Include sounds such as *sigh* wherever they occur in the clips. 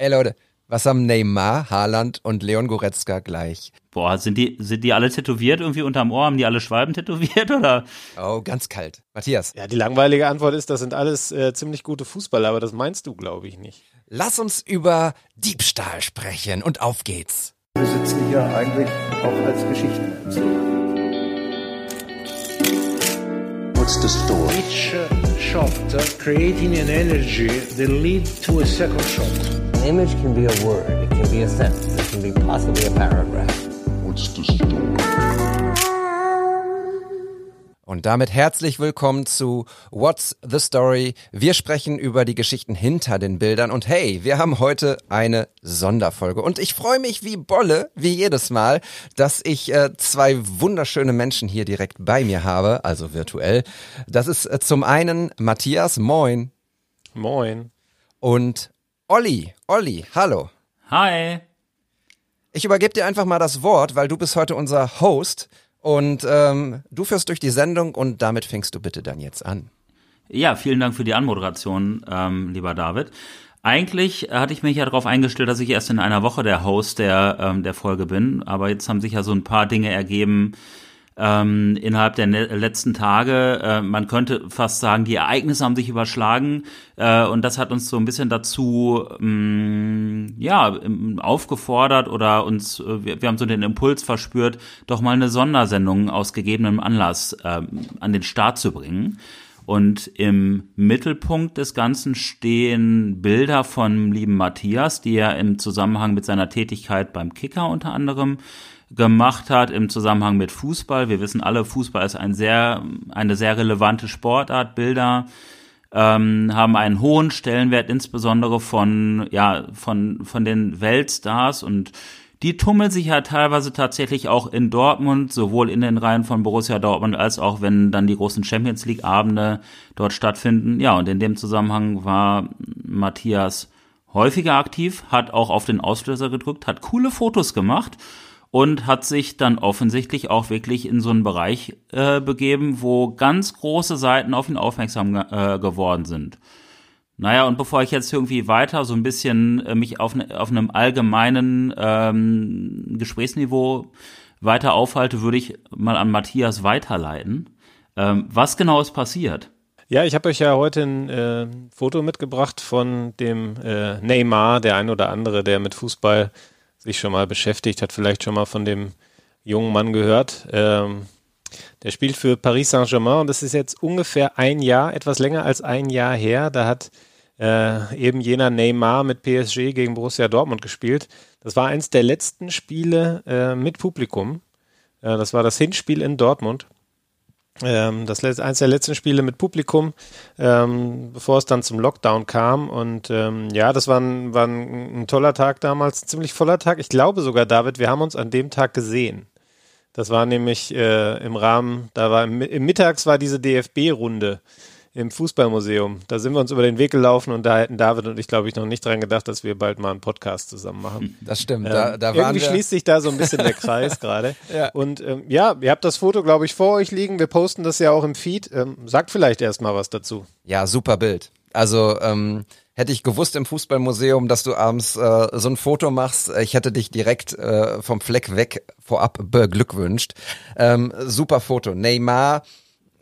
Ey Leute, was haben Neymar, Haaland und Leon Goretzka gleich? Boah, sind die, sind die alle tätowiert irgendwie unterm Ohr? Haben die alle Schwalben tätowiert *laughs* oder? Oh, ganz kalt. Matthias. Ja, die langweilige Antwort ist, das sind alles äh, ziemlich gute Fußballer, aber das meinst du, glaube ich, nicht. Lass uns über Diebstahl sprechen und auf geht's. Wir sitzen hier eigentlich auch als Geschichtenerzähler. What's the story? Each shot creating an energy that lead to a second shot. An image can be a word, it can be a sentence, it can be possibly a paragraph. What's the story? Und damit herzlich willkommen zu What's the Story? Wir sprechen über die Geschichten hinter den Bildern und hey, wir haben heute eine Sonderfolge und ich freue mich wie Bolle, wie jedes Mal, dass ich äh, zwei wunderschöne Menschen hier direkt bei mir habe, also virtuell. Das ist äh, zum einen Matthias, moin. Moin. Und Olli, Olli, hallo. Hi. Ich übergebe dir einfach mal das Wort, weil du bist heute unser Host und ähm, du führst durch die Sendung und damit fängst du bitte dann jetzt an. Ja, vielen Dank für die Anmoderation, ähm, lieber David. Eigentlich hatte ich mich ja darauf eingestellt, dass ich erst in einer Woche der Host der, ähm, der Folge bin, aber jetzt haben sich ja so ein paar Dinge ergeben, ähm, innerhalb der letzten Tage. Äh, man könnte fast sagen, die Ereignisse haben sich überschlagen äh, und das hat uns so ein bisschen dazu ähm, ja aufgefordert oder uns äh, wir, wir, haben so den Impuls verspürt, doch mal eine Sondersendung aus gegebenem Anlass äh, an den Start zu bringen. Und im Mittelpunkt des Ganzen stehen Bilder von lieben Matthias, die er im Zusammenhang mit seiner Tätigkeit beim Kicker unter anderem gemacht hat im Zusammenhang mit Fußball. Wir wissen alle, Fußball ist ein sehr, eine sehr relevante Sportart. Bilder ähm, haben einen hohen Stellenwert, insbesondere von, ja, von, von den Weltstars und die tummeln sich ja teilweise tatsächlich auch in Dortmund, sowohl in den Reihen von Borussia Dortmund als auch wenn dann die großen Champions League Abende dort stattfinden. Ja, und in dem Zusammenhang war Matthias häufiger aktiv, hat auch auf den Auslöser gedrückt, hat coole Fotos gemacht und hat sich dann offensichtlich auch wirklich in so einen Bereich äh, begeben, wo ganz große Seiten auf ihn aufmerksam äh, geworden sind. Naja, und bevor ich jetzt irgendwie weiter so ein bisschen äh, mich auf, ne, auf einem allgemeinen ähm, Gesprächsniveau weiter aufhalte, würde ich mal an Matthias weiterleiten. Ähm, was genau ist passiert? Ja, ich habe euch ja heute ein äh, Foto mitgebracht von dem äh, Neymar, der ein oder andere, der mit Fußball sich schon mal beschäftigt, hat vielleicht schon mal von dem jungen Mann gehört. Ähm, der spielt für Paris Saint-Germain und das ist jetzt ungefähr ein Jahr, etwas länger als ein Jahr her. Da hat äh, eben jener Neymar mit PSG gegen Borussia Dortmund gespielt. Das war eins der letzten Spiele äh, mit Publikum. Äh, das war das Hinspiel in Dortmund. Ähm, das eins der letzten Spiele mit Publikum, ähm, bevor es dann zum Lockdown kam. Und ähm, ja, das war, ein, war ein, ein, toller Tag damals, ein ziemlich voller Tag. Ich glaube sogar, David, wir haben uns an dem Tag gesehen. Das war nämlich äh, im Rahmen, da war im, im Mittags war diese DFB-Runde im Fußballmuseum. Da sind wir uns über den Weg gelaufen und da hätten David und ich, glaube ich, noch nicht dran gedacht, dass wir bald mal einen Podcast zusammen machen. Das stimmt. Ähm, da, da irgendwie schließt sich da so ein bisschen der Kreis *laughs* gerade. ja. Und ähm, ja, ihr habt das Foto, glaube ich, vor euch liegen. Wir posten das ja auch im Feed. Ähm, sagt vielleicht erst mal was dazu. Ja, super Bild. Also ähm, hätte ich gewusst im Fußballmuseum, dass du abends äh, so ein Foto machst, ich hätte dich direkt äh, vom Fleck weg vorab beglückwünscht. Ähm, super Foto. Neymar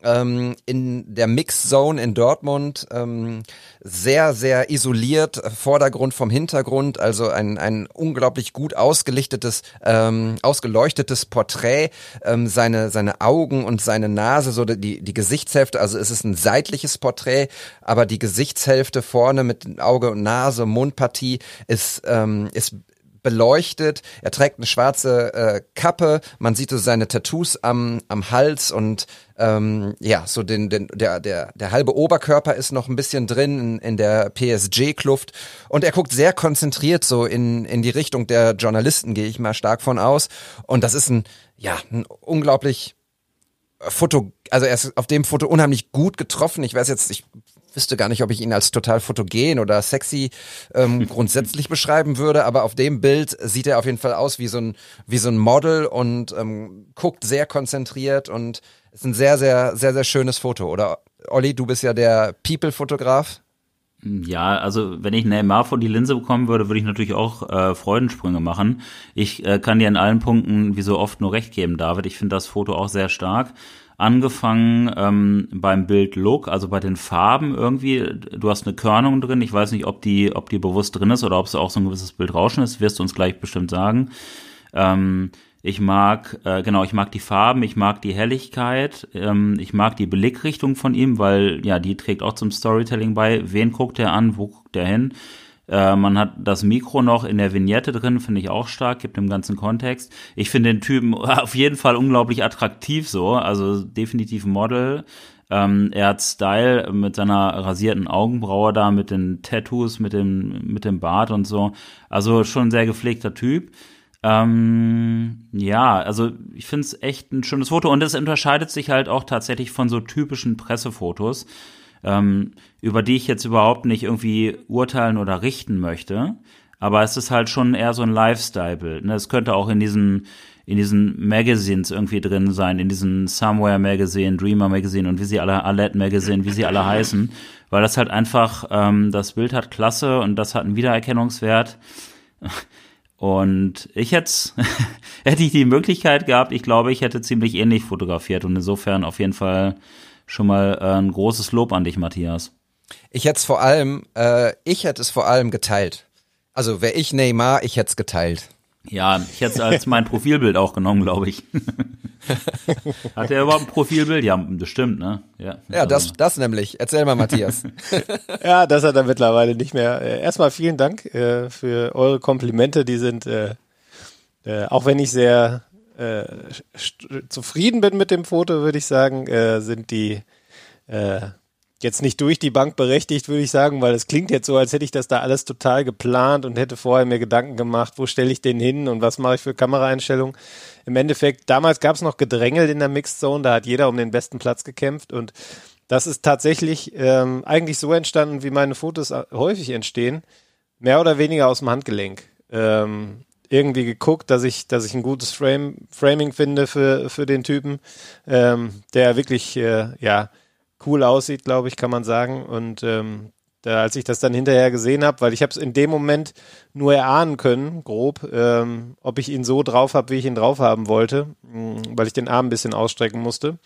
ähm, in der Mix-Zone in Dortmund ähm, sehr, sehr isoliert, Vordergrund vom Hintergrund, also ein, ein unglaublich gut ausgelichtetes, ähm, ausgeleuchtetes Porträt, ähm, seine, seine Augen und seine Nase, so die, die Gesichtshälfte, also es ist ein seitliches Porträt, aber die Gesichtshälfte vorne mit Auge und Nase, Mundpartie ist, ähm, ist beleuchtet. Er trägt eine schwarze äh, Kappe. Man sieht so seine Tattoos am, am Hals und ähm, ja, so den, den, der, der, der halbe Oberkörper ist noch ein bisschen drin in, in der PSG-Kluft. Und er guckt sehr konzentriert so in, in die Richtung der Journalisten, gehe ich mal stark von aus. Und das ist ein, ja, ein unglaublich Foto, also er ist auf dem Foto unheimlich gut getroffen. Ich weiß jetzt, ich wüsste gar nicht, ob ich ihn als total fotogen oder sexy ähm, *laughs* grundsätzlich beschreiben würde, aber auf dem Bild sieht er auf jeden Fall aus wie so ein, wie so ein Model und ähm, guckt sehr konzentriert und ist ein sehr, sehr, sehr, sehr schönes Foto. Oder Olli, du bist ja der People-Fotograf. Ja, also wenn ich Neymar vor die Linse bekommen würde, würde ich natürlich auch äh, Freudensprünge machen. Ich äh, kann dir in allen Punkten wie so oft nur recht geben, David. Ich finde das Foto auch sehr stark. Angefangen ähm, beim Bild Look, also bei den Farben irgendwie. Du hast eine Körnung drin. Ich weiß nicht, ob die, ob die bewusst drin ist oder ob es auch so ein gewisses Bildrauschen ist. Wirst du uns gleich bestimmt sagen. Ähm, ich mag, äh, genau, ich mag die Farben, ich mag die Helligkeit, ähm, ich mag die Blickrichtung von ihm, weil ja, die trägt auch zum Storytelling bei. Wen guckt er an, wo guckt er hin? Äh, man hat das Mikro noch in der Vignette drin, finde ich auch stark, gibt dem ganzen Kontext. Ich finde den Typen *laughs* auf jeden Fall unglaublich attraktiv so, also definitiv Model. Ähm, er hat Style mit seiner rasierten Augenbraue da, mit den Tattoos, mit dem, mit dem Bart und so. Also schon ein sehr gepflegter Typ. Ähm, ja, also ich finde es echt ein schönes Foto und es unterscheidet sich halt auch tatsächlich von so typischen Pressefotos, ähm, über die ich jetzt überhaupt nicht irgendwie urteilen oder richten möchte. Aber es ist halt schon eher so ein Lifestyle-Bild. Ne? Es könnte auch in diesen in diesen Magazines irgendwie drin sein, in diesen Somewhere Magazine, Dreamer Magazine und wie sie alle, Alert Magazine, wie sie alle heißen, weil das halt einfach, ähm, das Bild hat Klasse und das hat einen Wiedererkennungswert. Und ich hätte, *laughs* hätte ich die Möglichkeit gehabt, ich glaube, ich hätte ziemlich ähnlich fotografiert und insofern auf jeden Fall schon mal äh, ein großes Lob an dich, Matthias. Ich hätte es vor allem, äh, ich hätte es vor allem geteilt. Also wäre ich Neymar, ich hätte es geteilt. Ja, ich hätte es als mein Profilbild auch genommen, glaube ich. *laughs* Hat er überhaupt ein Profilbild? Ja, bestimmt, ne? Ja, ja das, das nämlich. Erzähl mal, Matthias. *laughs* ja, das hat er mittlerweile nicht mehr. Äh, erstmal vielen Dank äh, für eure Komplimente. Die sind, äh, äh, auch wenn ich sehr äh, zufrieden bin mit dem Foto, würde ich sagen, äh, sind die jetzt nicht durch die Bank berechtigt, würde ich sagen, weil es klingt jetzt so, als hätte ich das da alles total geplant und hätte vorher mir Gedanken gemacht, wo stelle ich den hin und was mache ich für Kameraeinstellungen. Im Endeffekt, damals gab es noch Gedrängel in der Mixed Zone, da hat jeder um den besten Platz gekämpft und das ist tatsächlich ähm, eigentlich so entstanden, wie meine Fotos häufig entstehen, mehr oder weniger aus dem Handgelenk. Ähm, irgendwie geguckt, dass ich, dass ich ein gutes Frame, Framing finde für, für den Typen, ähm, der wirklich, äh, ja, cool aussieht, glaube ich, kann man sagen. Und ähm, da, als ich das dann hinterher gesehen habe, weil ich habe es in dem Moment nur erahnen können, grob, ähm, ob ich ihn so drauf habe, wie ich ihn drauf haben wollte, mh, mm, weil ich den Arm ein bisschen ausstrecken musste.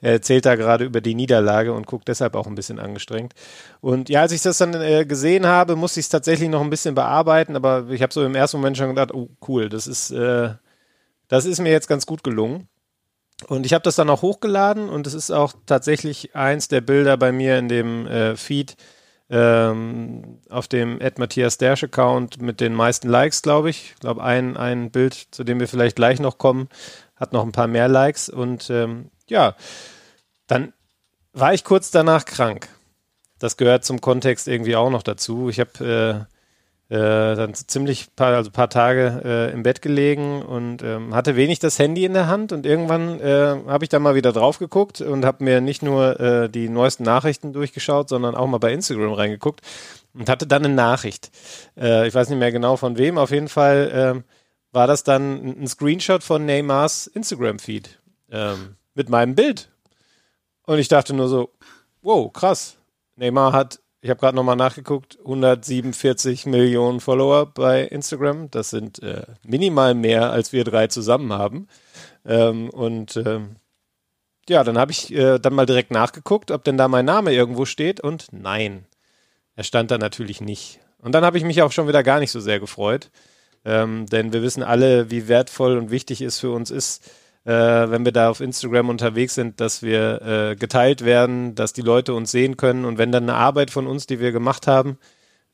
Er erzählt da gerade über die Niederlage und guckt deshalb auch ein bisschen angestrengt. Und ja, als ich das dann äh, gesehen habe, musste ich es tatsächlich noch ein bisschen bearbeiten, aber ich habe so im ersten Moment schon gedacht, oh cool, das ist, äh, das ist mir jetzt ganz gut gelungen. Und ich habe das dann auch hochgeladen und es ist auch tatsächlich eins der Bilder bei mir in dem äh, Feed ähm, auf dem Ed Matthias Dersch Account mit den meisten Likes, glaube ich. Ich glaube, ein, ein Bild, zu dem wir vielleicht gleich noch kommen, hat noch ein paar mehr Likes. Und ähm, ja, dann war ich kurz danach krank. Das gehört zum Kontext irgendwie auch noch dazu. Ich habe äh, dann ziemlich paar, also paar Tage äh, im Bett gelegen und ähm, hatte wenig das Handy in der Hand und irgendwann äh, habe ich dann mal wieder drauf geguckt und habe mir nicht nur äh, die neuesten Nachrichten durchgeschaut, sondern auch mal bei Instagram reingeguckt und hatte dann eine Nachricht. Äh, ich weiß nicht mehr genau von wem, auf jeden Fall äh, war das dann ein Screenshot von Neymars Instagram-Feed ähm, mit meinem Bild. Und ich dachte nur so, wow, krass. Neymar hat ich habe gerade nochmal nachgeguckt, 147 Millionen Follower bei Instagram. Das sind äh, minimal mehr, als wir drei zusammen haben. Ähm, und ähm, ja, dann habe ich äh, dann mal direkt nachgeguckt, ob denn da mein Name irgendwo steht. Und nein, er stand da natürlich nicht. Und dann habe ich mich auch schon wieder gar nicht so sehr gefreut. Ähm, denn wir wissen alle, wie wertvoll und wichtig es für uns ist, äh, wenn wir da auf Instagram unterwegs sind, dass wir äh, geteilt werden, dass die Leute uns sehen können. Und wenn dann eine Arbeit von uns, die wir gemacht haben,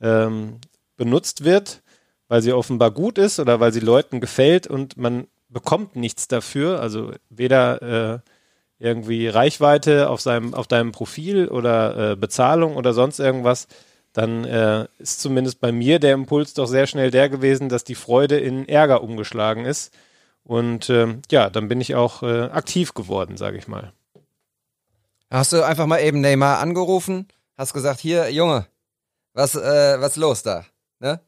ähm, benutzt wird, weil sie offenbar gut ist oder weil sie Leuten gefällt und man bekommt nichts dafür, also weder äh, irgendwie Reichweite auf seinem auf deinem Profil oder äh, Bezahlung oder sonst irgendwas, dann äh, ist zumindest bei mir der Impuls doch sehr schnell der gewesen, dass die Freude in Ärger umgeschlagen ist und ähm, ja, dann bin ich auch äh, aktiv geworden, sage ich mal. Hast du einfach mal eben Neymar angerufen, hast gesagt, hier, Junge, was, äh, was los da? Ne?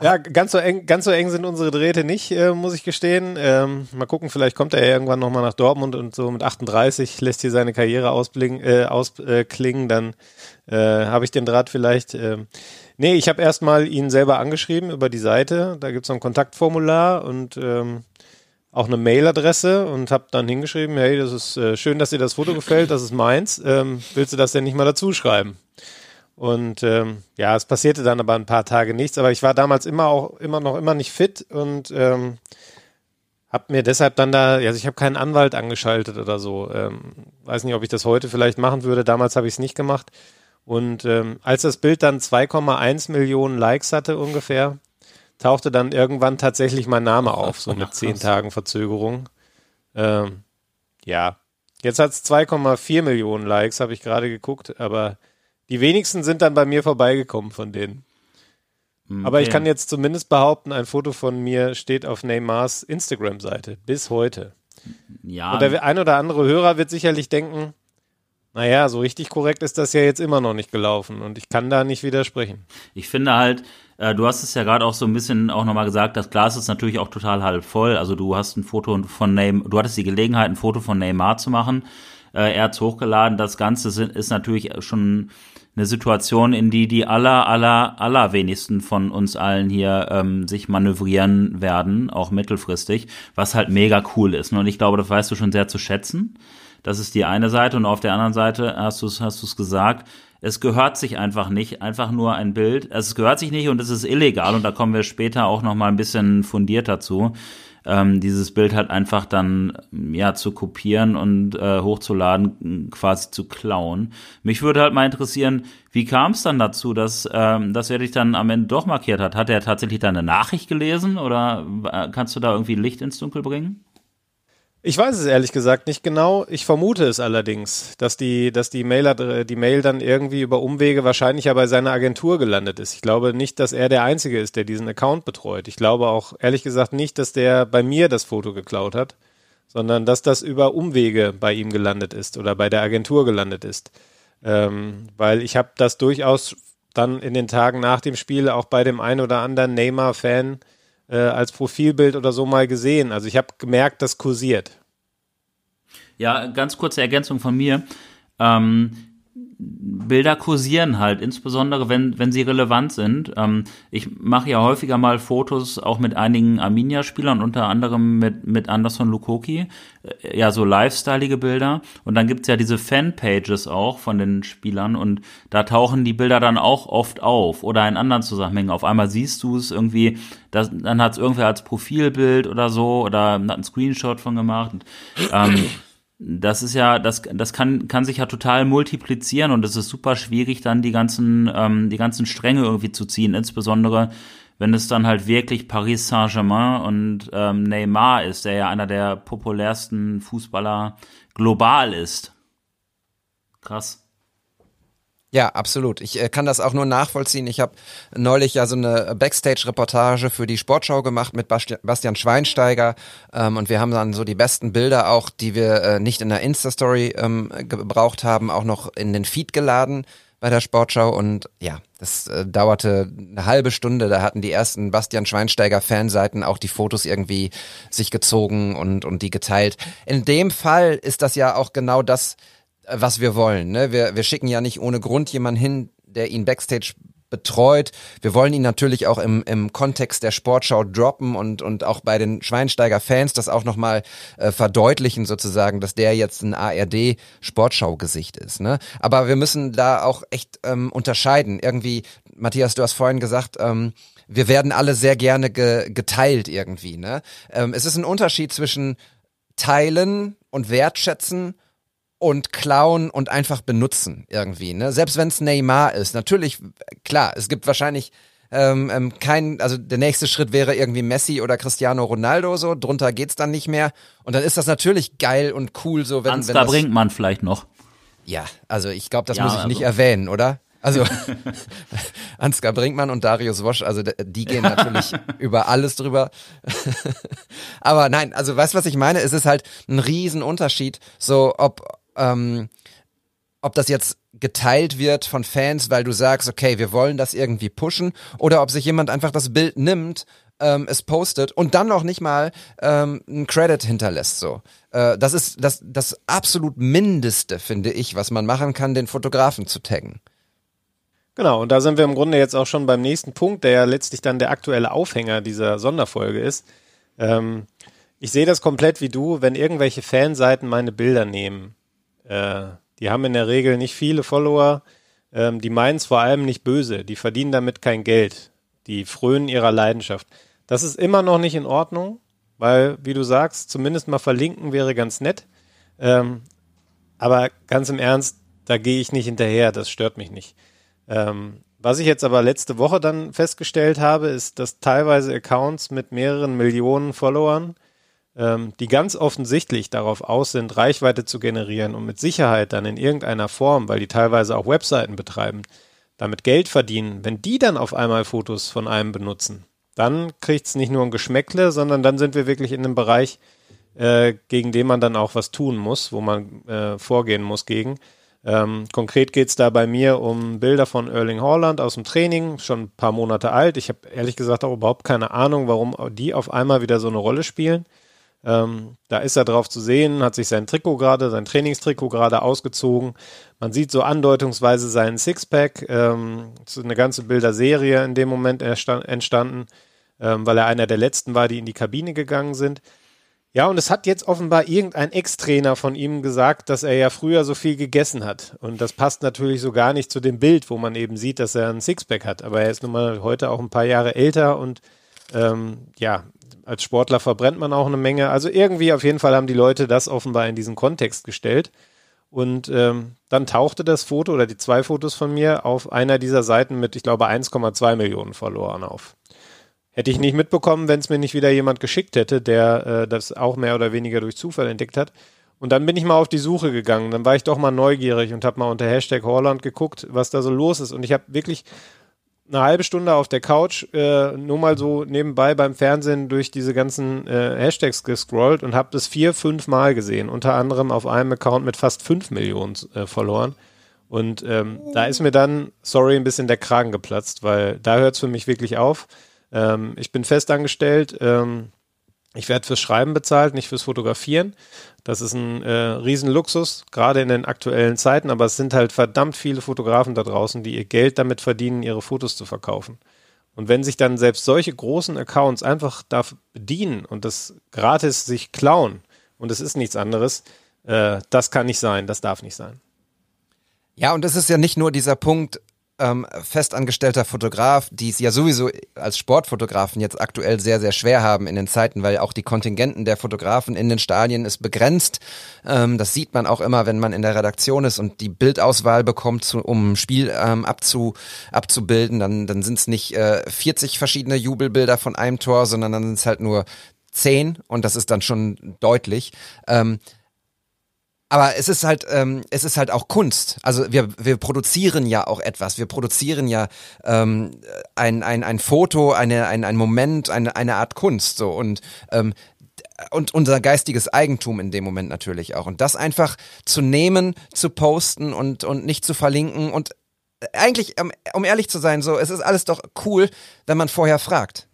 Ja, ganz so eng, ganz so eng sind unsere Drähte nicht, äh, muss ich gestehen. Ähm, mal gucken, vielleicht kommt er ja irgendwann nochmal nach Dortmund und so mit 38 lässt hier seine Karriere ausklingen, äh, ausklingen, dann äh, habe ich den Draht vielleicht. Äh. Nee, ich habe erstmal ihn selber angeschrieben über die Seite. Da gibt es so ein Kontaktformular und ähm, auch eine Mailadresse und habe dann hingeschrieben, hey, das ist äh, schön, dass dir das Foto gefällt, das ist meins. Ähm, willst du das denn nicht mal dazu schreiben? Und ähm, ja, es passierte dann aber ein paar Tage nichts, aber ich war damals immer auch immer noch immer nicht fit und ähm, habe mir deshalb dann da, also ich habe keinen Anwalt angeschaltet oder so. Ähm, weiß nicht, ob ich das heute vielleicht machen würde. Damals habe ich es nicht gemacht. Und ähm, als das Bild dann 2,1 Millionen Likes hatte ungefähr, tauchte dann irgendwann tatsächlich mein Name auf, so mit zehn Tagen Verzögerung. Ähm, ja, jetzt hat es 2,4 Millionen Likes, habe ich gerade geguckt, aber die wenigsten sind dann bei mir vorbeigekommen von denen. Okay. Aber ich kann jetzt zumindest behaupten, ein Foto von mir steht auf Neymars Instagram-Seite bis heute. Ja. Und der ein oder andere Hörer wird sicherlich denken, naja, so richtig korrekt ist das ja jetzt immer noch nicht gelaufen und ich kann da nicht widersprechen. Ich finde halt, äh, du hast es ja gerade auch so ein bisschen auch nochmal gesagt, das Glas ist natürlich auch total halb voll. Also du hast ein Foto von Neymar, du hattest die Gelegenheit, ein Foto von Neymar zu machen. Äh, er hat's hochgeladen. Das Ganze sind, ist natürlich schon eine Situation, in die die aller, aller, allerwenigsten von uns allen hier ähm, sich manövrieren werden, auch mittelfristig, was halt mega cool ist. Und ich glaube, das weißt du schon sehr zu schätzen. Das ist die eine Seite. Und auf der anderen Seite hast du es hast du's gesagt, es gehört sich einfach nicht, einfach nur ein Bild. Es gehört sich nicht und es ist illegal. Und da kommen wir später auch noch mal ein bisschen fundiert dazu ähm, dieses Bild halt einfach dann ja zu kopieren und äh, hochzuladen, quasi zu klauen. Mich würde halt mal interessieren, wie kam es dann dazu, dass, ähm, dass er dich dann am Ende doch markiert hat? Hat er tatsächlich deine Nachricht gelesen oder äh, kannst du da irgendwie Licht ins Dunkel bringen? Ich weiß es ehrlich gesagt nicht genau. Ich vermute es allerdings, dass die, dass die Mail, die Mail dann irgendwie über Umwege wahrscheinlich ja bei seiner Agentur gelandet ist. Ich glaube nicht, dass er der Einzige ist, der diesen Account betreut. Ich glaube auch ehrlich gesagt nicht, dass der bei mir das Foto geklaut hat, sondern dass das über Umwege bei ihm gelandet ist oder bei der Agentur gelandet ist. Ähm, weil ich habe das durchaus dann in den Tagen nach dem Spiel auch bei dem einen oder anderen Neymar-Fan äh, als Profilbild oder so mal gesehen. Also ich habe gemerkt, das kursiert. Ja, ganz kurze Ergänzung von mir. Ähm, Bilder kursieren halt, insbesondere wenn, wenn sie relevant sind. Ähm, ich mache ja häufiger mal Fotos auch mit einigen Arminia-Spielern, unter anderem mit, mit Anderson Lukoki. Äh, ja, so lifestyleige Bilder. Und dann gibt's ja diese Fanpages auch von den Spielern und da tauchen die Bilder dann auch oft auf oder in anderen Zusammenhängen. Auf einmal siehst du es irgendwie, das, dann hat's irgendwer als Profilbild oder so oder hat einen Screenshot von gemacht. Ähm, das ist ja, das, das kann, kann sich ja total multiplizieren und es ist super schwierig, dann die ganzen, ähm, die ganzen Stränge irgendwie zu ziehen, insbesondere wenn es dann halt wirklich Paris Saint-Germain und ähm, Neymar ist, der ja einer der populärsten Fußballer global ist. Krass. Ja, absolut. Ich äh, kann das auch nur nachvollziehen. Ich habe neulich ja so eine Backstage-Reportage für die Sportschau gemacht mit Bastian Schweinsteiger ähm, und wir haben dann so die besten Bilder auch, die wir äh, nicht in der Insta-Story ähm, gebraucht haben, auch noch in den Feed geladen bei der Sportschau und ja, das äh, dauerte eine halbe Stunde. Da hatten die ersten Bastian Schweinsteiger Fanseiten auch die Fotos irgendwie sich gezogen und, und die geteilt. In dem Fall ist das ja auch genau das, was wir wollen. Ne? Wir, wir schicken ja nicht ohne Grund jemanden hin, der ihn backstage betreut. Wir wollen ihn natürlich auch im, im Kontext der Sportschau droppen und, und auch bei den Schweinsteiger-Fans das auch nochmal äh, verdeutlichen sozusagen, dass der jetzt ein ARD-Sportschau-Gesicht ist. Ne? Aber wir müssen da auch echt ähm, unterscheiden. Irgendwie, Matthias, du hast vorhin gesagt, ähm, wir werden alle sehr gerne ge geteilt irgendwie. Ne? Ähm, es ist ein Unterschied zwischen teilen und wertschätzen und klauen und einfach benutzen irgendwie. Ne? Selbst wenn es Neymar ist. Natürlich, klar, es gibt wahrscheinlich ähm, ähm, kein, also der nächste Schritt wäre irgendwie Messi oder Cristiano Ronaldo so, drunter geht's dann nicht mehr. Und dann ist das natürlich geil und cool so, wenn, Ansgar wenn das, bringt man vielleicht noch. Ja, also ich glaube, das ja, muss ich also. nicht erwähnen, oder? Also *laughs* Ansgar Brinkmann und Darius Wosch, also die gehen natürlich *laughs* über alles drüber. *laughs* Aber nein, also weißt du, was ich meine? Es ist halt ein Riesenunterschied, so ob ähm, ob das jetzt geteilt wird von Fans, weil du sagst, okay, wir wollen das irgendwie pushen, oder ob sich jemand einfach das Bild nimmt, ähm, es postet und dann noch nicht mal ähm, einen Credit hinterlässt. So, äh, das ist das das absolut Mindeste, finde ich, was man machen kann, den Fotografen zu taggen. Genau, und da sind wir im Grunde jetzt auch schon beim nächsten Punkt, der ja letztlich dann der aktuelle Aufhänger dieser Sonderfolge ist. Ähm, ich sehe das komplett wie du, wenn irgendwelche Fanseiten meine Bilder nehmen. Äh, die haben in der Regel nicht viele Follower, ähm, die meinen es vor allem nicht böse, die verdienen damit kein Geld, die frönen ihrer Leidenschaft. Das ist immer noch nicht in Ordnung, weil, wie du sagst, zumindest mal verlinken wäre ganz nett. Ähm, aber ganz im Ernst, da gehe ich nicht hinterher, das stört mich nicht. Ähm, was ich jetzt aber letzte Woche dann festgestellt habe, ist, dass teilweise Accounts mit mehreren Millionen Followern, ähm, die ganz offensichtlich darauf aus sind, Reichweite zu generieren und mit Sicherheit dann in irgendeiner Form, weil die teilweise auch Webseiten betreiben, damit Geld verdienen, wenn die dann auf einmal Fotos von einem benutzen, dann kriegt es nicht nur ein Geschmäckle, sondern dann sind wir wirklich in einem Bereich, äh, gegen den man dann auch was tun muss, wo man äh, vorgehen muss gegen. Ähm, konkret geht es da bei mir um Bilder von Erling Haaland aus dem Training, schon ein paar Monate alt. Ich habe ehrlich gesagt auch überhaupt keine Ahnung, warum die auf einmal wieder so eine Rolle spielen. Ähm, da ist er drauf zu sehen, hat sich sein Trikot gerade, sein Trainingstrikot gerade ausgezogen. Man sieht so andeutungsweise seinen Sixpack. Ähm, so eine ganze Bilderserie in dem Moment entstanden, ähm, weil er einer der letzten war, die in die Kabine gegangen sind. Ja, und es hat jetzt offenbar irgendein Ex-Trainer von ihm gesagt, dass er ja früher so viel gegessen hat. Und das passt natürlich so gar nicht zu dem Bild, wo man eben sieht, dass er ein Sixpack hat. Aber er ist nun mal heute auch ein paar Jahre älter und ähm, ja, als Sportler verbrennt man auch eine Menge. Also irgendwie auf jeden Fall haben die Leute das offenbar in diesen Kontext gestellt. Und ähm, dann tauchte das Foto oder die zwei Fotos von mir auf einer dieser Seiten mit, ich glaube, 1,2 Millionen Verloren auf. Hätte ich nicht mitbekommen, wenn es mir nicht wieder jemand geschickt hätte, der äh, das auch mehr oder weniger durch Zufall entdeckt hat. Und dann bin ich mal auf die Suche gegangen. Dann war ich doch mal neugierig und habe mal unter Hashtag Holland geguckt, was da so los ist. Und ich habe wirklich eine halbe Stunde auf der Couch äh, nur mal so nebenbei beim Fernsehen durch diese ganzen äh, Hashtags gescrollt und habe das vier, fünf Mal gesehen. Unter anderem auf einem Account mit fast fünf Millionen äh, verloren. Und ähm, da ist mir dann, sorry, ein bisschen der Kragen geplatzt, weil da hört es für mich wirklich auf. Ähm, ich bin festangestellt. Ähm, ich werde fürs Schreiben bezahlt, nicht fürs Fotografieren. Das ist ein äh, Riesenluxus, gerade in den aktuellen Zeiten, aber es sind halt verdammt viele Fotografen da draußen, die ihr Geld damit verdienen, ihre Fotos zu verkaufen. Und wenn sich dann selbst solche großen Accounts einfach da bedienen und das gratis sich klauen, und es ist nichts anderes, äh, das kann nicht sein, das darf nicht sein. Ja, und es ist ja nicht nur dieser Punkt, ähm, festangestellter Fotograf, die es ja sowieso als Sportfotografen jetzt aktuell sehr, sehr schwer haben in den Zeiten, weil auch die Kontingenten der Fotografen in den Stadien ist begrenzt. Ähm, das sieht man auch immer, wenn man in der Redaktion ist und die Bildauswahl bekommt, zu, um ein Spiel ähm, abzu, abzubilden. Dann, dann sind es nicht äh, 40 verschiedene Jubelbilder von einem Tor, sondern dann sind es halt nur zehn und das ist dann schon deutlich. Ähm, aber es ist halt, ähm, es ist halt auch Kunst. Also wir, wir produzieren ja auch etwas. Wir produzieren ja ähm, ein, ein, ein Foto, eine, ein, ein Moment, eine, eine Art Kunst. So und ähm, und unser geistiges Eigentum in dem Moment natürlich auch. Und das einfach zu nehmen, zu posten und, und nicht zu verlinken und eigentlich, um ehrlich zu sein, so, es ist alles doch cool, wenn man vorher fragt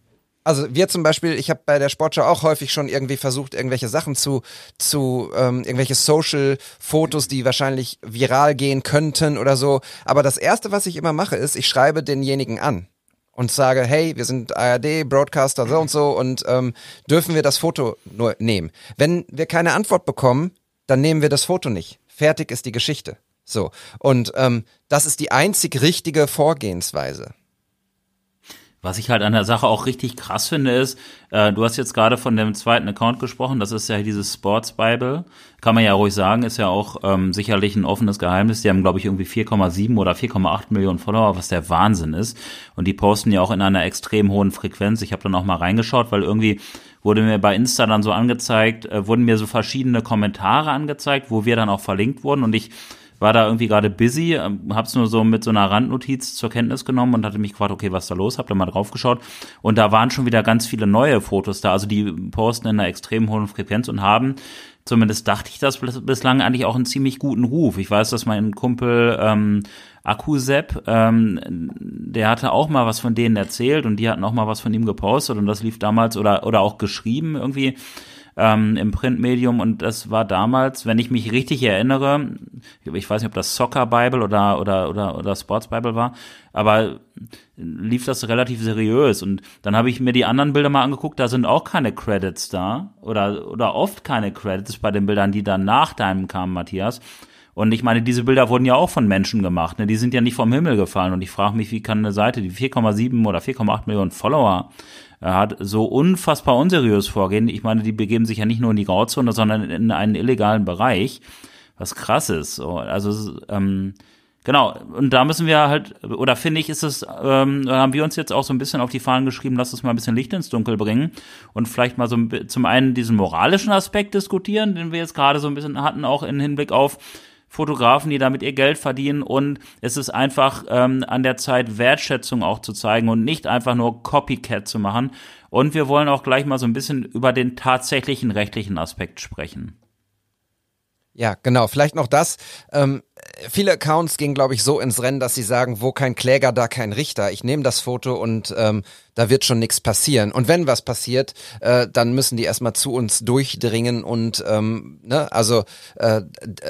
also wir zum Beispiel, ich habe bei der Sportschau auch häufig schon irgendwie versucht, irgendwelche Sachen zu, zu ähm, irgendwelche Social-Fotos, die wahrscheinlich viral gehen könnten oder so. Aber das Erste, was ich immer mache, ist, ich schreibe denjenigen an und sage, hey, wir sind ARD, Broadcaster so und so und ähm, dürfen wir das Foto nur nehmen. Wenn wir keine Antwort bekommen, dann nehmen wir das Foto nicht. Fertig ist die Geschichte. So. Und ähm, das ist die einzig richtige Vorgehensweise. Was ich halt an der Sache auch richtig krass finde, ist, äh, du hast jetzt gerade von dem zweiten Account gesprochen, das ist ja dieses Sports Bible. Kann man ja ruhig sagen, ist ja auch ähm, sicherlich ein offenes Geheimnis. Die haben, glaube ich, irgendwie 4,7 oder 4,8 Millionen Follower, was der Wahnsinn ist. Und die posten ja auch in einer extrem hohen Frequenz. Ich habe dann auch mal reingeschaut, weil irgendwie wurde mir bei Insta dann so angezeigt, äh, wurden mir so verschiedene Kommentare angezeigt, wo wir dann auch verlinkt wurden. Und ich war da irgendwie gerade busy, ähm, hab's nur so mit so einer Randnotiz zur Kenntnis genommen und hatte mich gefragt, okay, was ist da los? Hab da mal drauf geschaut und da waren schon wieder ganz viele neue Fotos da, also die posten in einer extrem hohen Frequenz und haben zumindest dachte ich das bislang eigentlich auch einen ziemlich guten Ruf. Ich weiß, dass mein Kumpel ähm, Akkusep, ähm, der hatte auch mal was von denen erzählt und die hatten auch mal was von ihm gepostet und das lief damals oder oder auch geschrieben irgendwie ähm, im Printmedium und das war damals, wenn ich mich richtig erinnere, ich weiß nicht, ob das Soccer Bible oder oder oder oder Sports Bible war, aber lief das relativ seriös und dann habe ich mir die anderen Bilder mal angeguckt, da sind auch keine Credits da oder oder oft keine Credits bei den Bildern, die dann nach deinem kamen, Matthias. Und ich meine, diese Bilder wurden ja auch von Menschen gemacht. Ne? Die sind ja nicht vom Himmel gefallen. Und ich frage mich, wie kann eine Seite, die 4,7 oder 4,8 Millionen Follower hat, so unfassbar unseriös vorgehen. Ich meine, die begeben sich ja nicht nur in die Grauzone, sondern in einen illegalen Bereich, was krass ist. So, also ähm, Genau, und da müssen wir halt, oder finde ich, ist es, ähm, haben wir uns jetzt auch so ein bisschen auf die Fahnen geschrieben, lass uns mal ein bisschen Licht ins Dunkel bringen und vielleicht mal so zum einen diesen moralischen Aspekt diskutieren, den wir jetzt gerade so ein bisschen hatten, auch in Hinblick auf Fotografen, die damit ihr Geld verdienen und es ist einfach ähm, an der Zeit, Wertschätzung auch zu zeigen und nicht einfach nur Copycat zu machen. Und wir wollen auch gleich mal so ein bisschen über den tatsächlichen rechtlichen Aspekt sprechen. Ja, genau. Vielleicht noch das. Ähm, viele Accounts gehen, glaube ich, so ins Rennen, dass sie sagen, wo kein Kläger, da kein Richter. Ich nehme das Foto und ähm, da wird schon nichts passieren. Und wenn was passiert, äh, dann müssen die erstmal zu uns durchdringen und ähm, ne, also äh,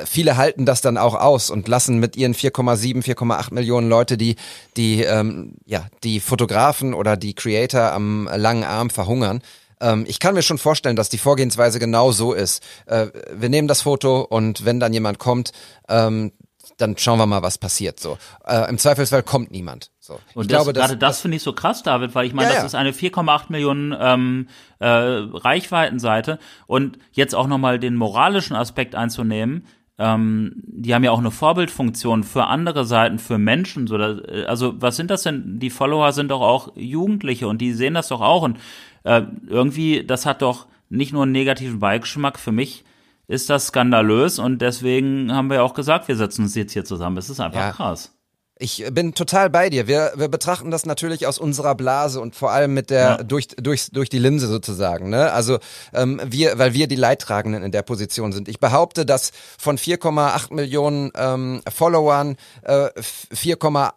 viele halten das dann auch aus und lassen mit ihren 4,7, 4,8 Millionen Leute die die ähm, ja die Fotografen oder die Creator am langen Arm verhungern. Ähm, ich kann mir schon vorstellen, dass die Vorgehensweise genau so ist. Äh, wir nehmen das Foto und wenn dann jemand kommt, ähm, dann schauen wir mal, was passiert. So äh, im Zweifelsfall kommt niemand. So. Und ich das, glaube, gerade das, das finde ich so krass, David, weil ich meine, ja, das ja. ist eine 4,8 Millionen ähm, äh, Reichweitenseite und jetzt auch nochmal den moralischen Aspekt einzunehmen. Ähm, die haben ja auch eine Vorbildfunktion für andere Seiten, für Menschen. So, äh, also was sind das denn? Die Follower sind doch auch Jugendliche und die sehen das doch auch und äh, irgendwie, das hat doch nicht nur einen negativen Beigeschmack. Für mich ist das skandalös und deswegen haben wir auch gesagt, wir setzen uns jetzt hier zusammen. Es ist einfach ja. krass. Ich bin total bei dir. Wir, wir betrachten das natürlich aus unserer Blase und vor allem mit der ja. durch, durch, durch die Linse sozusagen. Ne? Also ähm, wir, weil wir die Leidtragenden in der Position sind. Ich behaupte, dass von 4,8 Millionen ähm, Followern äh, 4,8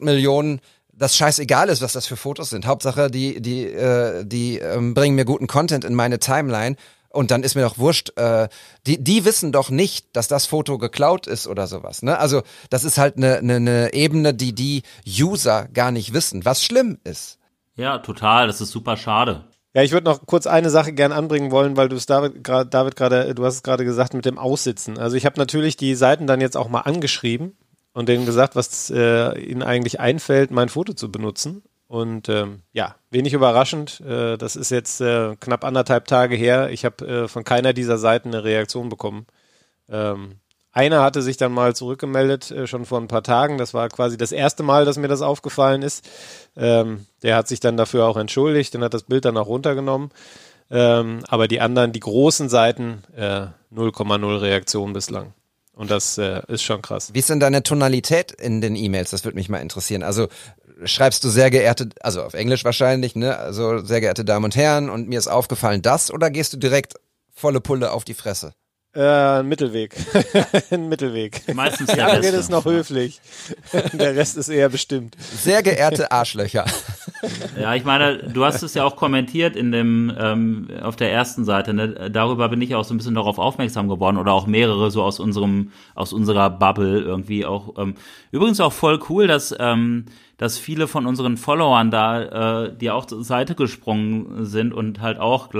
Millionen das scheißegal ist, was das für Fotos sind. Hauptsache, die, die, äh, die ähm, bringen mir guten Content in meine Timeline. Und dann ist mir doch wurscht, äh, die, die wissen doch nicht, dass das Foto geklaut ist oder sowas. Ne? Also das ist halt eine, eine, eine Ebene, die die User gar nicht wissen, was schlimm ist. Ja, total. Das ist super schade. Ja, ich würde noch kurz eine Sache gern anbringen wollen, weil du es David gerade, David gerade, du hast es gerade gesagt mit dem Aussitzen. Also ich habe natürlich die Seiten dann jetzt auch mal angeschrieben und denen gesagt, was äh, ihnen eigentlich einfällt, mein Foto zu benutzen. Und ähm, ja, wenig überraschend. Äh, das ist jetzt äh, knapp anderthalb Tage her. Ich habe äh, von keiner dieser Seiten eine Reaktion bekommen. Ähm, einer hatte sich dann mal zurückgemeldet, äh, schon vor ein paar Tagen. Das war quasi das erste Mal, dass mir das aufgefallen ist. Ähm, der hat sich dann dafür auch entschuldigt und hat das Bild dann auch runtergenommen. Ähm, aber die anderen, die großen Seiten, 0,0 äh, Reaktion bislang. Und das äh, ist schon krass. Wie ist denn deine Tonalität in den E-Mails? Das würde mich mal interessieren. Also schreibst du sehr geehrte, also auf Englisch wahrscheinlich, ne? Also sehr geehrte Damen und Herren und mir ist aufgefallen das oder gehst du direkt volle Pulle auf die Fresse? Äh, Mittelweg. *laughs* ein Mittelweg. Meistens der Rest. ist noch höflich. *laughs* der Rest ist eher bestimmt. Sehr geehrte Arschlöcher. *laughs* ja, ich meine, du hast es ja auch kommentiert in dem ähm, auf der ersten Seite. Ne? Darüber bin ich auch so ein bisschen darauf aufmerksam geworden oder auch mehrere so aus unserem aus unserer Bubble irgendwie auch. Ähm, übrigens auch voll cool, dass ähm, dass viele von unseren Followern da, äh, die auch zur Seite gesprungen sind und halt auch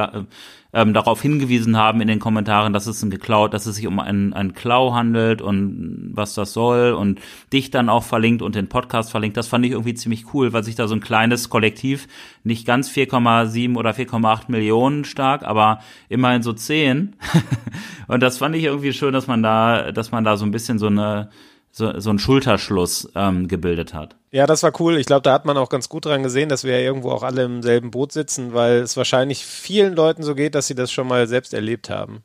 ähm, darauf hingewiesen haben in den Kommentaren, dass es ein geklaut, dass es sich um einen, einen Klau handelt und was das soll und dich dann auch verlinkt und den Podcast verlinkt. Das fand ich irgendwie ziemlich cool, weil sich da so ein kleines Kollektiv, nicht ganz 4,7 oder 4,8 Millionen stark, aber immerhin so 10. *laughs* und das fand ich irgendwie schön, dass man da, dass man da so ein bisschen so eine so, so einen Schulterschluss ähm, gebildet hat. Ja, das war cool. Ich glaube, da hat man auch ganz gut dran gesehen, dass wir ja irgendwo auch alle im selben Boot sitzen, weil es wahrscheinlich vielen Leuten so geht, dass sie das schon mal selbst erlebt haben.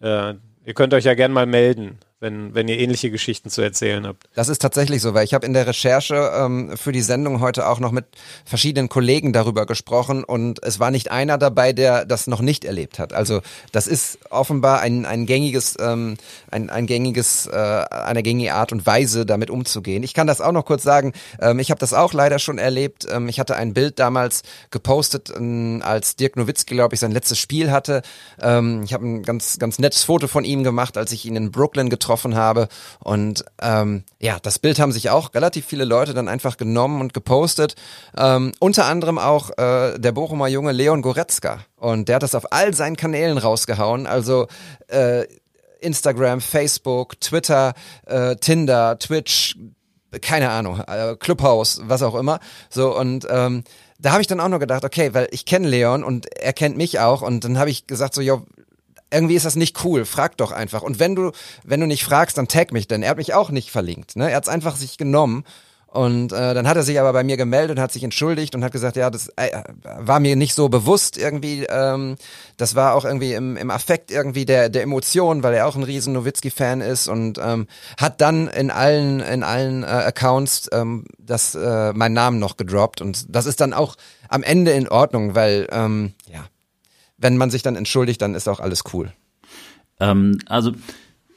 Äh, ihr könnt euch ja gern mal melden, wenn, wenn ihr ähnliche Geschichten zu erzählen habt. Das ist tatsächlich so, weil ich habe in der Recherche ähm, für die Sendung heute auch noch mit verschiedenen Kollegen darüber gesprochen und es war nicht einer dabei, der das noch nicht erlebt hat. Also das ist offenbar ein, ein gängiges, ähm, ein, ein gängiges, äh, eine gängige Art und Weise, damit umzugehen. Ich kann das auch noch kurz sagen. Ähm, ich habe das auch leider schon erlebt. Ähm, ich hatte ein Bild damals gepostet, ähm, als Dirk Nowitzki, glaube ich, sein letztes Spiel hatte. Ähm, ich habe ein ganz, ganz nettes Foto von ihm gemacht, als ich ihn in Brooklyn getroffen habe. Und ähm, ja, das Bild haben sich auch relativ viele Leute dann einfach genommen und gepostet. Ähm, unter anderem auch äh, der Bochumer Junge Leon Goretzka. Und der hat das auf all seinen Kanälen rausgehauen. Also äh, Instagram, Facebook, Twitter, äh, Tinder, Twitch, keine Ahnung, äh, Clubhouse, was auch immer. So und ähm, da habe ich dann auch nur gedacht, okay, weil ich kenne Leon und er kennt mich auch und dann habe ich gesagt so, jo, irgendwie ist das nicht cool, frag doch einfach. Und wenn du, wenn du nicht fragst, dann tag mich, denn er hat mich auch nicht verlinkt. Ne? Er hat es einfach sich genommen. Und äh, dann hat er sich aber bei mir gemeldet und hat sich entschuldigt und hat gesagt, ja, das äh, war mir nicht so bewusst irgendwie. Ähm, das war auch irgendwie im, im Affekt irgendwie der der Emotion, weil er auch ein riesen Nowitzki-Fan ist und ähm, hat dann in allen in allen äh, Accounts ähm, das äh, meinen Namen noch gedroppt und das ist dann auch am Ende in Ordnung, weil ähm, ja wenn man sich dann entschuldigt, dann ist auch alles cool. Ähm, also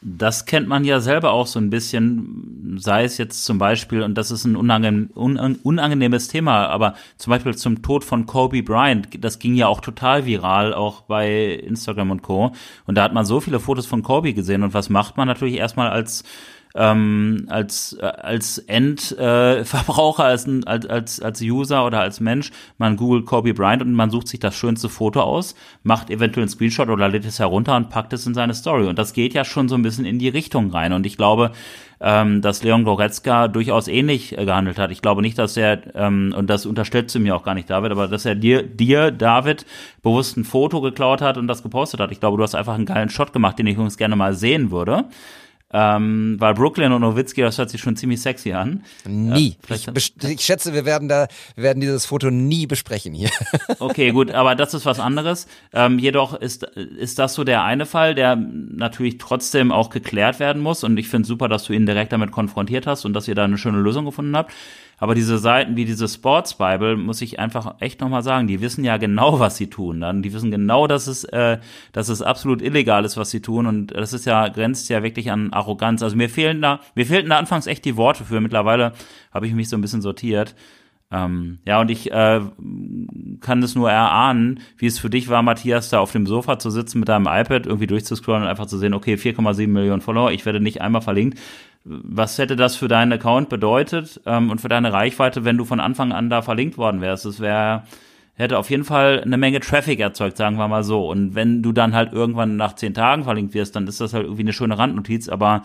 das kennt man ja selber auch so ein bisschen, sei es jetzt zum Beispiel, und das ist ein unangenehm, unangenehmes Thema, aber zum Beispiel zum Tod von Kobe Bryant, das ging ja auch total viral, auch bei Instagram und Co. Und da hat man so viele Fotos von Kobe gesehen. Und was macht man natürlich erstmal als ähm, als äh, als Endverbraucher, äh, als, als als User oder als Mensch, man googelt Kobe Bryant und man sucht sich das schönste Foto aus, macht eventuell einen Screenshot oder lädt es herunter und packt es in seine Story. Und das geht ja schon so ein bisschen in die Richtung rein. Und ich glaube, ähm, dass Leon Goretzka durchaus ähnlich äh, gehandelt hat. Ich glaube nicht, dass er, ähm, und das unterstellst du mir auch gar nicht, David, aber dass er dir, dir, David, bewusst ein Foto geklaut hat und das gepostet hat. Ich glaube, du hast einfach einen geilen Shot gemacht, den ich übrigens gerne mal sehen würde. Ähm, weil Brooklyn und Nowitzki, das hört sich schon ziemlich sexy an. Nie. Äh, ich, ich, schätze, wir werden da, wir werden dieses Foto nie besprechen hier. *laughs* okay, gut, aber das ist was anderes. Ähm, jedoch ist, ist das so der eine Fall, der natürlich trotzdem auch geklärt werden muss. Und ich finde super, dass du ihn direkt damit konfrontiert hast und dass ihr da eine schöne Lösung gefunden habt. Aber diese Seiten wie diese Sports Bible, muss ich einfach echt nochmal sagen, die wissen ja genau, *laughs* was sie tun. Dann. Die wissen genau, dass es, äh, dass es absolut illegal ist, was sie tun. Und das ist ja, grenzt ja wirklich an Arroganz. Also mir fehlen da, mir fehlten da anfangs echt die Worte für. Mittlerweile habe ich mich so ein bisschen sortiert. Ähm, ja, und ich äh, kann es nur erahnen, wie es für dich war, Matthias, da auf dem Sofa zu sitzen mit deinem iPad, irgendwie durchzuscrollen und einfach zu sehen, okay, 4,7 Millionen Follower, ich werde nicht einmal verlinkt was hätte das für deinen Account bedeutet ähm, und für deine Reichweite, wenn du von Anfang an da verlinkt worden wärst? Das wäre hätte auf jeden Fall eine Menge Traffic erzeugt, sagen wir mal so. Und wenn du dann halt irgendwann nach zehn Tagen verlinkt wirst, dann ist das halt irgendwie eine schöne Randnotiz, aber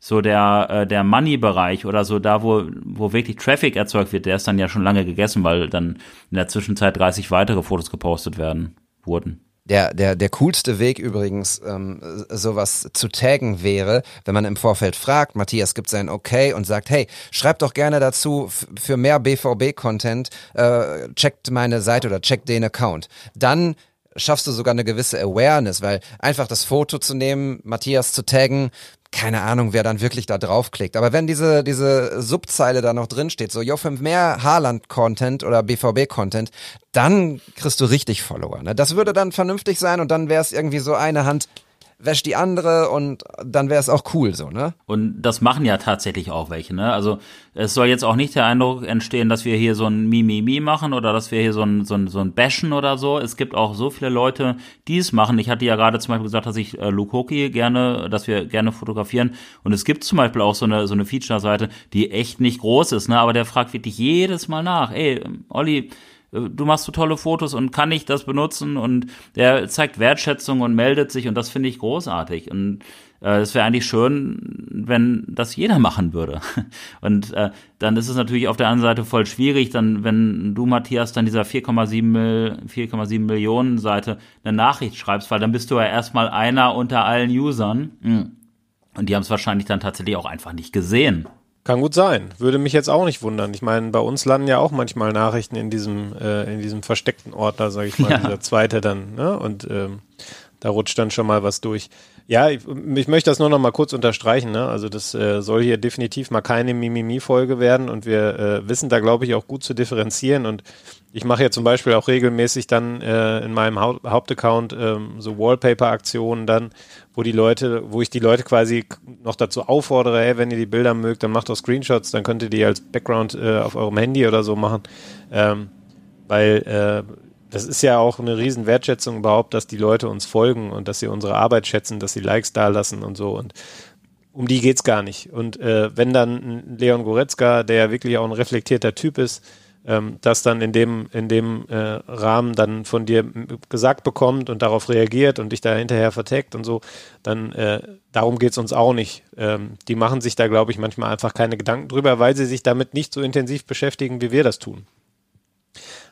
so der äh, der Money-Bereich oder so da, wo wo wirklich Traffic erzeugt wird, der ist dann ja schon lange gegessen, weil dann in der Zwischenzeit 30 weitere Fotos gepostet werden wurden. Der, der, der coolste Weg übrigens, ähm, sowas zu taggen wäre, wenn man im Vorfeld fragt, Matthias gibt sein Okay und sagt, hey, schreibt doch gerne dazu für mehr BVB-Content, äh, checkt meine Seite oder checkt den Account. Dann schaffst du sogar eine gewisse Awareness, weil einfach das Foto zu nehmen, Matthias zu taggen, keine Ahnung, wer dann wirklich da draufklickt. Aber wenn diese, diese Subzeile da noch drin steht, so, jo, für mehr Haaland-Content oder BVB-Content, dann kriegst du richtig Follower. Ne? Das würde dann vernünftig sein und dann wäre es irgendwie so eine Hand wäscht die andere und dann wäre es auch cool so, ne? Und das machen ja tatsächlich auch welche, ne? Also es soll jetzt auch nicht der Eindruck entstehen, dass wir hier so ein Mimimi machen oder dass wir hier so ein, so ein, so ein Bashen oder so. Es gibt auch so viele Leute, die es machen. Ich hatte ja gerade zum Beispiel gesagt, dass ich äh, Luke Hockey gerne, dass wir gerne fotografieren. Und es gibt zum Beispiel auch so eine, so eine Feature-Seite, die echt nicht groß ist, ne? Aber der fragt wirklich jedes Mal nach, ey, Olli, du machst so tolle Fotos und kann ich das benutzen und der zeigt Wertschätzung und meldet sich und das finde ich großartig und äh, es wäre eigentlich schön, wenn das jeder machen würde. *laughs* Und äh, dann ist es natürlich auf der anderen Seite voll schwierig, dann, wenn du, Matthias, dann dieser 4,7 4,7 Millionen Seite eine Nachricht schreibst, weil dann bist du ja erstmal einer unter allen Usern. Hm. Und die haben es wahrscheinlich dann tatsächlich auch einfach nicht gesehen. Kann gut sein. Würde mich jetzt auch nicht wundern. Ich meine, bei uns landen ja auch manchmal Nachrichten in diesem, äh, in diesem versteckten Ordner, sage ich mal, ja. dieser zweite dann. Ne? Und ähm, da rutscht dann schon mal was durch. Ja, ich, ich möchte das nur noch mal kurz unterstreichen. Ne? Also das äh, soll hier definitiv mal keine Mimimi-Folge werden und wir äh, wissen da, glaube ich, auch gut zu differenzieren. Und ich mache ja zum Beispiel auch regelmäßig dann äh, in meinem Haupt Hauptaccount ähm, so Wallpaper-Aktionen dann, wo die Leute, wo ich die Leute quasi noch dazu auffordere, hey, wenn ihr die Bilder mögt, dann macht doch Screenshots, dann könnt ihr die als Background äh, auf eurem Handy oder so machen. Ähm, weil äh, das ist ja auch eine riesen Wertschätzung überhaupt, dass die Leute uns folgen und dass sie unsere Arbeit schätzen, dass sie Likes da lassen und so. Und um die geht's gar nicht. Und äh, wenn dann Leon Goretzka, der ja wirklich auch ein reflektierter Typ ist, ähm, das dann in dem, in dem äh, Rahmen dann von dir gesagt bekommt und darauf reagiert und dich da hinterher verteckt und so, dann äh, darum geht's uns auch nicht. Ähm, die machen sich da, glaube ich, manchmal einfach keine Gedanken drüber, weil sie sich damit nicht so intensiv beschäftigen, wie wir das tun.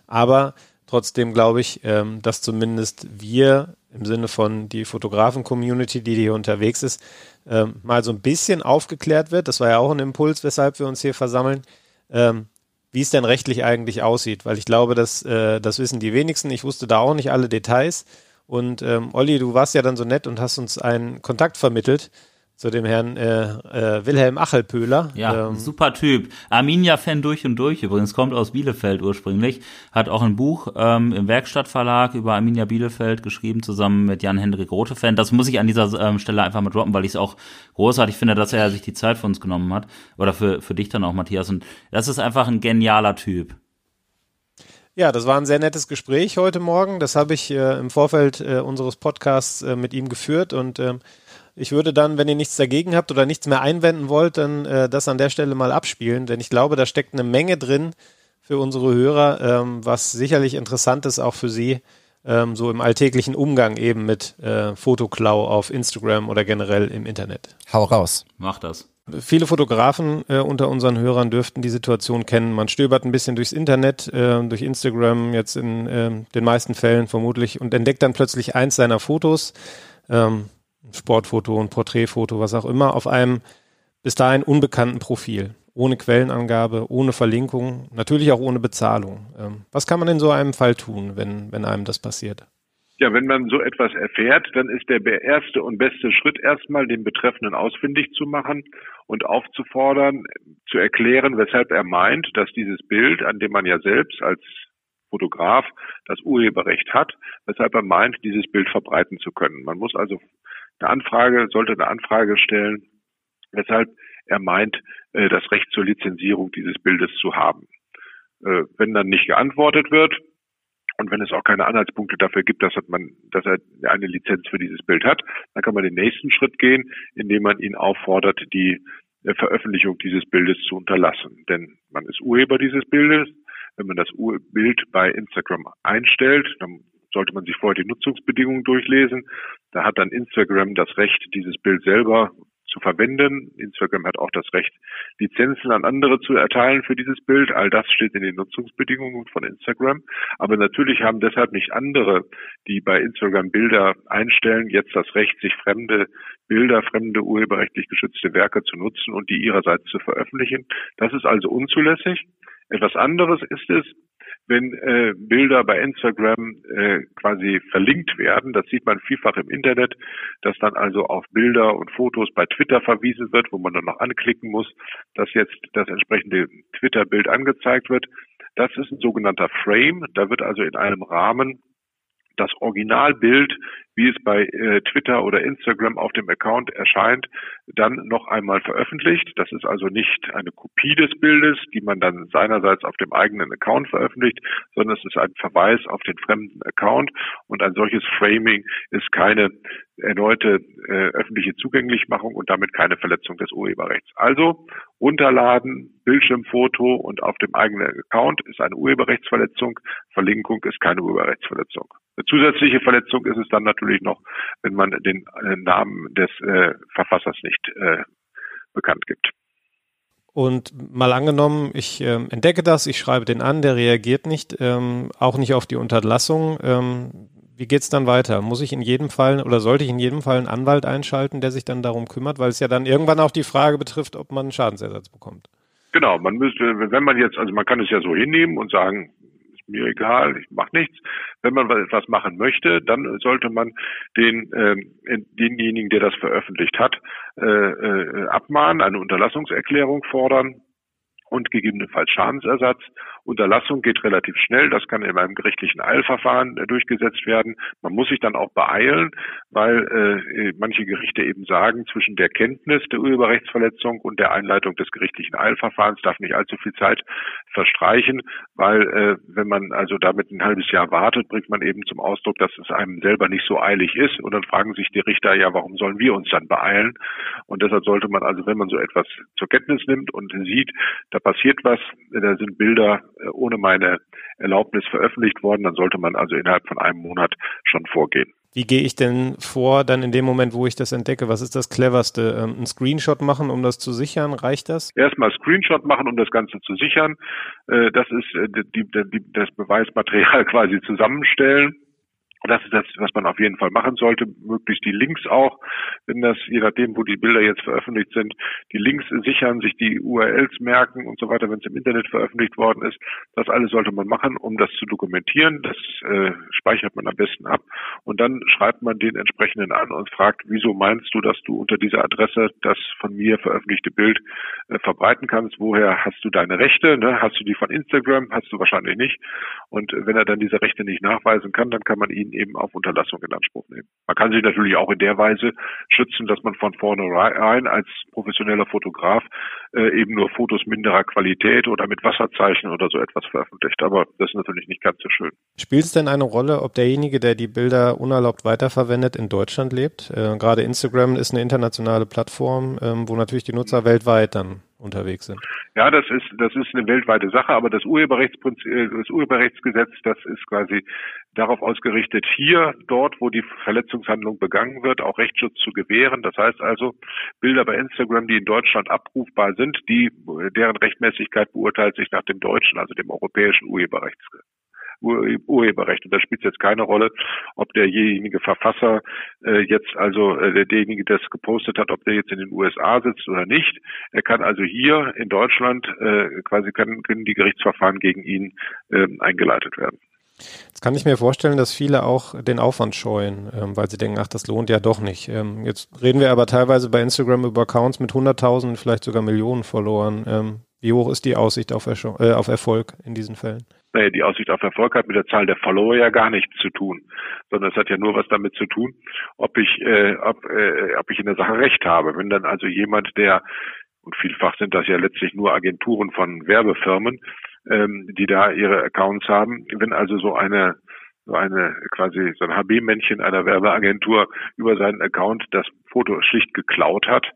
Aber trotzdem glaube ich, ähm, dass zumindest wir im Sinne von die Fotografen-Community, die hier unterwegs ist, ähm, mal so ein bisschen aufgeklärt wird. Das war ja auch ein Impuls, weshalb wir uns hier versammeln. Ähm, wie es denn rechtlich eigentlich aussieht, weil ich glaube, dass äh, das wissen die wenigsten. Ich wusste da auch nicht alle Details. Und ähm, Olli, du warst ja dann so nett und hast uns einen Kontakt vermittelt zu dem Herrn äh, äh, Wilhelm Achelpöhler. Ja, ähm, super Typ. Arminia-Fan durch und durch übrigens, kommt aus Bielefeld ursprünglich, hat auch ein Buch ähm, im Werkstattverlag über Arminia Bielefeld geschrieben, zusammen mit Jan-Hendrik Rothefeld. Das muss ich an dieser ähm, Stelle einfach mal droppen, weil ich es auch großartig finde, dass er sich die Zeit für uns genommen hat. Oder für, für dich dann auch, Matthias. Und das ist einfach ein genialer Typ. Ja, das war ein sehr nettes Gespräch heute Morgen. Das habe ich äh, im Vorfeld äh, unseres Podcasts äh, mit ihm geführt und ähm, ich würde dann, wenn ihr nichts dagegen habt oder nichts mehr einwenden wollt, dann äh, das an der Stelle mal abspielen, denn ich glaube, da steckt eine Menge drin für unsere Hörer, ähm, was sicherlich interessant ist auch für sie, ähm, so im alltäglichen Umgang eben mit äh, Fotoklau auf Instagram oder generell im Internet. Hau raus. Mach das. Viele Fotografen äh, unter unseren Hörern dürften die Situation kennen. Man stöbert ein bisschen durchs Internet, äh, durch Instagram jetzt in äh, den meisten Fällen vermutlich und entdeckt dann plötzlich eins seiner Fotos. Ähm, Sportfoto, ein Porträtfoto, was auch immer, auf einem bis dahin unbekannten Profil. Ohne Quellenangabe, ohne Verlinkung, natürlich auch ohne Bezahlung. Ähm, was kann man in so einem Fall tun, wenn, wenn einem das passiert? Ja, wenn man so etwas erfährt, dann ist der erste und beste Schritt erstmal, den Betreffenden ausfindig zu machen und aufzufordern, zu erklären, weshalb er meint, dass dieses Bild, an dem man ja selbst als Fotograf das Urheberrecht hat, weshalb er meint, dieses Bild verbreiten zu können. Man muss also eine Anfrage, sollte eine Anfrage stellen, weshalb er meint, äh, das Recht zur Lizenzierung dieses Bildes zu haben. Äh, wenn dann nicht geantwortet wird und wenn es auch keine Anhaltspunkte dafür gibt, dass man, dass er eine Lizenz für dieses Bild hat, dann kann man den nächsten Schritt gehen, indem man ihn auffordert, die äh, Veröffentlichung dieses Bildes zu unterlassen. Denn man ist Urheber dieses Bildes. Wenn man das Bild bei Instagram einstellt, dann sollte man sich vorher die Nutzungsbedingungen durchlesen. Da hat dann Instagram das Recht, dieses Bild selber zu verwenden. Instagram hat auch das Recht, Lizenzen an andere zu erteilen für dieses Bild. All das steht in den Nutzungsbedingungen von Instagram. Aber natürlich haben deshalb nicht andere, die bei Instagram Bilder einstellen, jetzt das Recht, sich fremde Bilder, fremde urheberrechtlich geschützte Werke zu nutzen und die ihrerseits zu veröffentlichen. Das ist also unzulässig. Etwas anderes ist es, wenn äh, Bilder bei Instagram äh, quasi verlinkt werden. Das sieht man vielfach im Internet, dass dann also auf Bilder und Fotos bei Twitter verwiesen wird, wo man dann noch anklicken muss, dass jetzt das entsprechende Twitter-Bild angezeigt wird. Das ist ein sogenannter Frame. Da wird also in einem Rahmen das Originalbild, wie es bei äh, Twitter oder Instagram auf dem Account erscheint, dann noch einmal veröffentlicht. Das ist also nicht eine Kopie des Bildes, die man dann seinerseits auf dem eigenen Account veröffentlicht, sondern es ist ein Verweis auf den fremden Account und ein solches Framing ist keine erneute äh, öffentliche Zugänglichmachung und damit keine Verletzung des Urheberrechts. Also runterladen, Bildschirmfoto und auf dem eigenen Account ist eine Urheberrechtsverletzung, Verlinkung ist keine Urheberrechtsverletzung. Eine zusätzliche Verletzung ist es dann natürlich noch, wenn man den äh, Namen des äh, Verfassers nicht äh, bekannt gibt. Und mal angenommen, ich äh, entdecke das, ich schreibe den an, der reagiert nicht, ähm, auch nicht auf die Unterlassung. Ähm, wie geht's dann weiter? Muss ich in jedem Fall oder sollte ich in jedem Fall einen Anwalt einschalten, der sich dann darum kümmert, weil es ja dann irgendwann auch die Frage betrifft, ob man einen Schadensersatz bekommt? Genau, man müsste, wenn man jetzt, also man kann es ja so hinnehmen und sagen, mir egal, ich mache nichts. Wenn man etwas machen möchte, dann sollte man den äh, denjenigen, der das veröffentlicht hat, äh, äh, abmahnen, eine Unterlassungserklärung fordern und gegebenenfalls Schadensersatz. Unterlassung geht relativ schnell, das kann in einem gerichtlichen Eilverfahren äh, durchgesetzt werden. Man muss sich dann auch beeilen, weil äh, manche Gerichte eben sagen, zwischen der Kenntnis der Urheberrechtsverletzung und der Einleitung des gerichtlichen Eilverfahrens darf nicht allzu viel Zeit verstreichen, weil äh, wenn man also damit ein halbes Jahr wartet, bringt man eben zum Ausdruck, dass es einem selber nicht so eilig ist und dann fragen sich die Richter, ja, warum sollen wir uns dann beeilen? Und deshalb sollte man also, wenn man so etwas zur Kenntnis nimmt und sieht, da passiert was, da sind Bilder äh, ohne meine Erlaubnis veröffentlicht worden, dann sollte man also innerhalb von einem Monat schon vorgehen. Wie gehe ich denn vor, dann in dem Moment, wo ich das entdecke? Was ist das cleverste? Ähm, ein Screenshot machen, um das zu sichern? Reicht das? Erstmal Screenshot machen, um das Ganze zu sichern. Äh, das ist äh, die, die, das Beweismaterial *laughs* quasi zusammenstellen das ist das, was man auf jeden Fall machen sollte. Möglichst die Links auch, wenn das, je nachdem, wo die Bilder jetzt veröffentlicht sind, die Links sichern, sich die URLs merken und so weiter, wenn es im Internet veröffentlicht worden ist. Das alles sollte man machen, um das zu dokumentieren. Das äh, speichert man am besten ab. Und dann schreibt man den entsprechenden an und fragt, wieso meinst du, dass du unter dieser Adresse das von mir veröffentlichte Bild äh, verbreiten kannst? Woher hast du deine Rechte? Ne? Hast du die von Instagram? Hast du wahrscheinlich nicht. Und wenn er dann diese Rechte nicht nachweisen kann, dann kann man ihn eben auf Unterlassung in Anspruch nehmen. Man kann sich natürlich auch in der Weise schützen, dass man von vornherein als professioneller Fotograf äh, eben nur Fotos minderer Qualität oder mit Wasserzeichen oder so etwas veröffentlicht. Aber das ist natürlich nicht ganz so schön. Spielt es denn eine Rolle, ob derjenige, der die Bilder unerlaubt weiterverwendet, in Deutschland lebt? Äh, gerade Instagram ist eine internationale Plattform, ähm, wo natürlich die Nutzer weltweit dann unterwegs sind. Ja, das ist das ist eine weltweite Sache, aber das Urheberrechtsprinzip, äh, das Urheberrechtsgesetz, das ist quasi darauf ausgerichtet, hier, dort, wo die Verletzungshandlung begangen wird, auch Rechtsschutz zu gewähren. Das heißt also, Bilder bei Instagram, die in Deutschland abrufbar sind, die deren Rechtmäßigkeit beurteilt sich nach dem deutschen, also dem europäischen Urheberrechtsgesetz. Urheberrecht. Und da spielt es jetzt keine Rolle, ob derjenige Verfasser äh, jetzt also äh, derjenige, der es gepostet hat, ob der jetzt in den USA sitzt oder nicht. Er kann also hier in Deutschland äh, quasi kann, können die Gerichtsverfahren gegen ihn äh, eingeleitet werden. Jetzt kann ich mir vorstellen, dass viele auch den Aufwand scheuen, ähm, weil sie denken, ach, das lohnt ja doch nicht. Ähm, jetzt reden wir aber teilweise bei Instagram über Accounts mit Hunderttausenden, vielleicht sogar Millionen Followern. Ähm, wie hoch ist die Aussicht auf, Ersch äh, auf Erfolg in diesen Fällen? Naja, die Aussicht auf Erfolg hat mit der Zahl der Follower ja gar nichts zu tun, sondern es hat ja nur was damit zu tun, ob ich, äh, ob, äh, ob ich in der Sache recht habe. Wenn dann also jemand, der und vielfach sind das ja letztlich nur Agenturen von Werbefirmen, ähm, die da ihre Accounts haben. Wenn also so eine so eine quasi so ein HB-Männchen einer Werbeagentur über seinen Account das Foto schlicht geklaut hat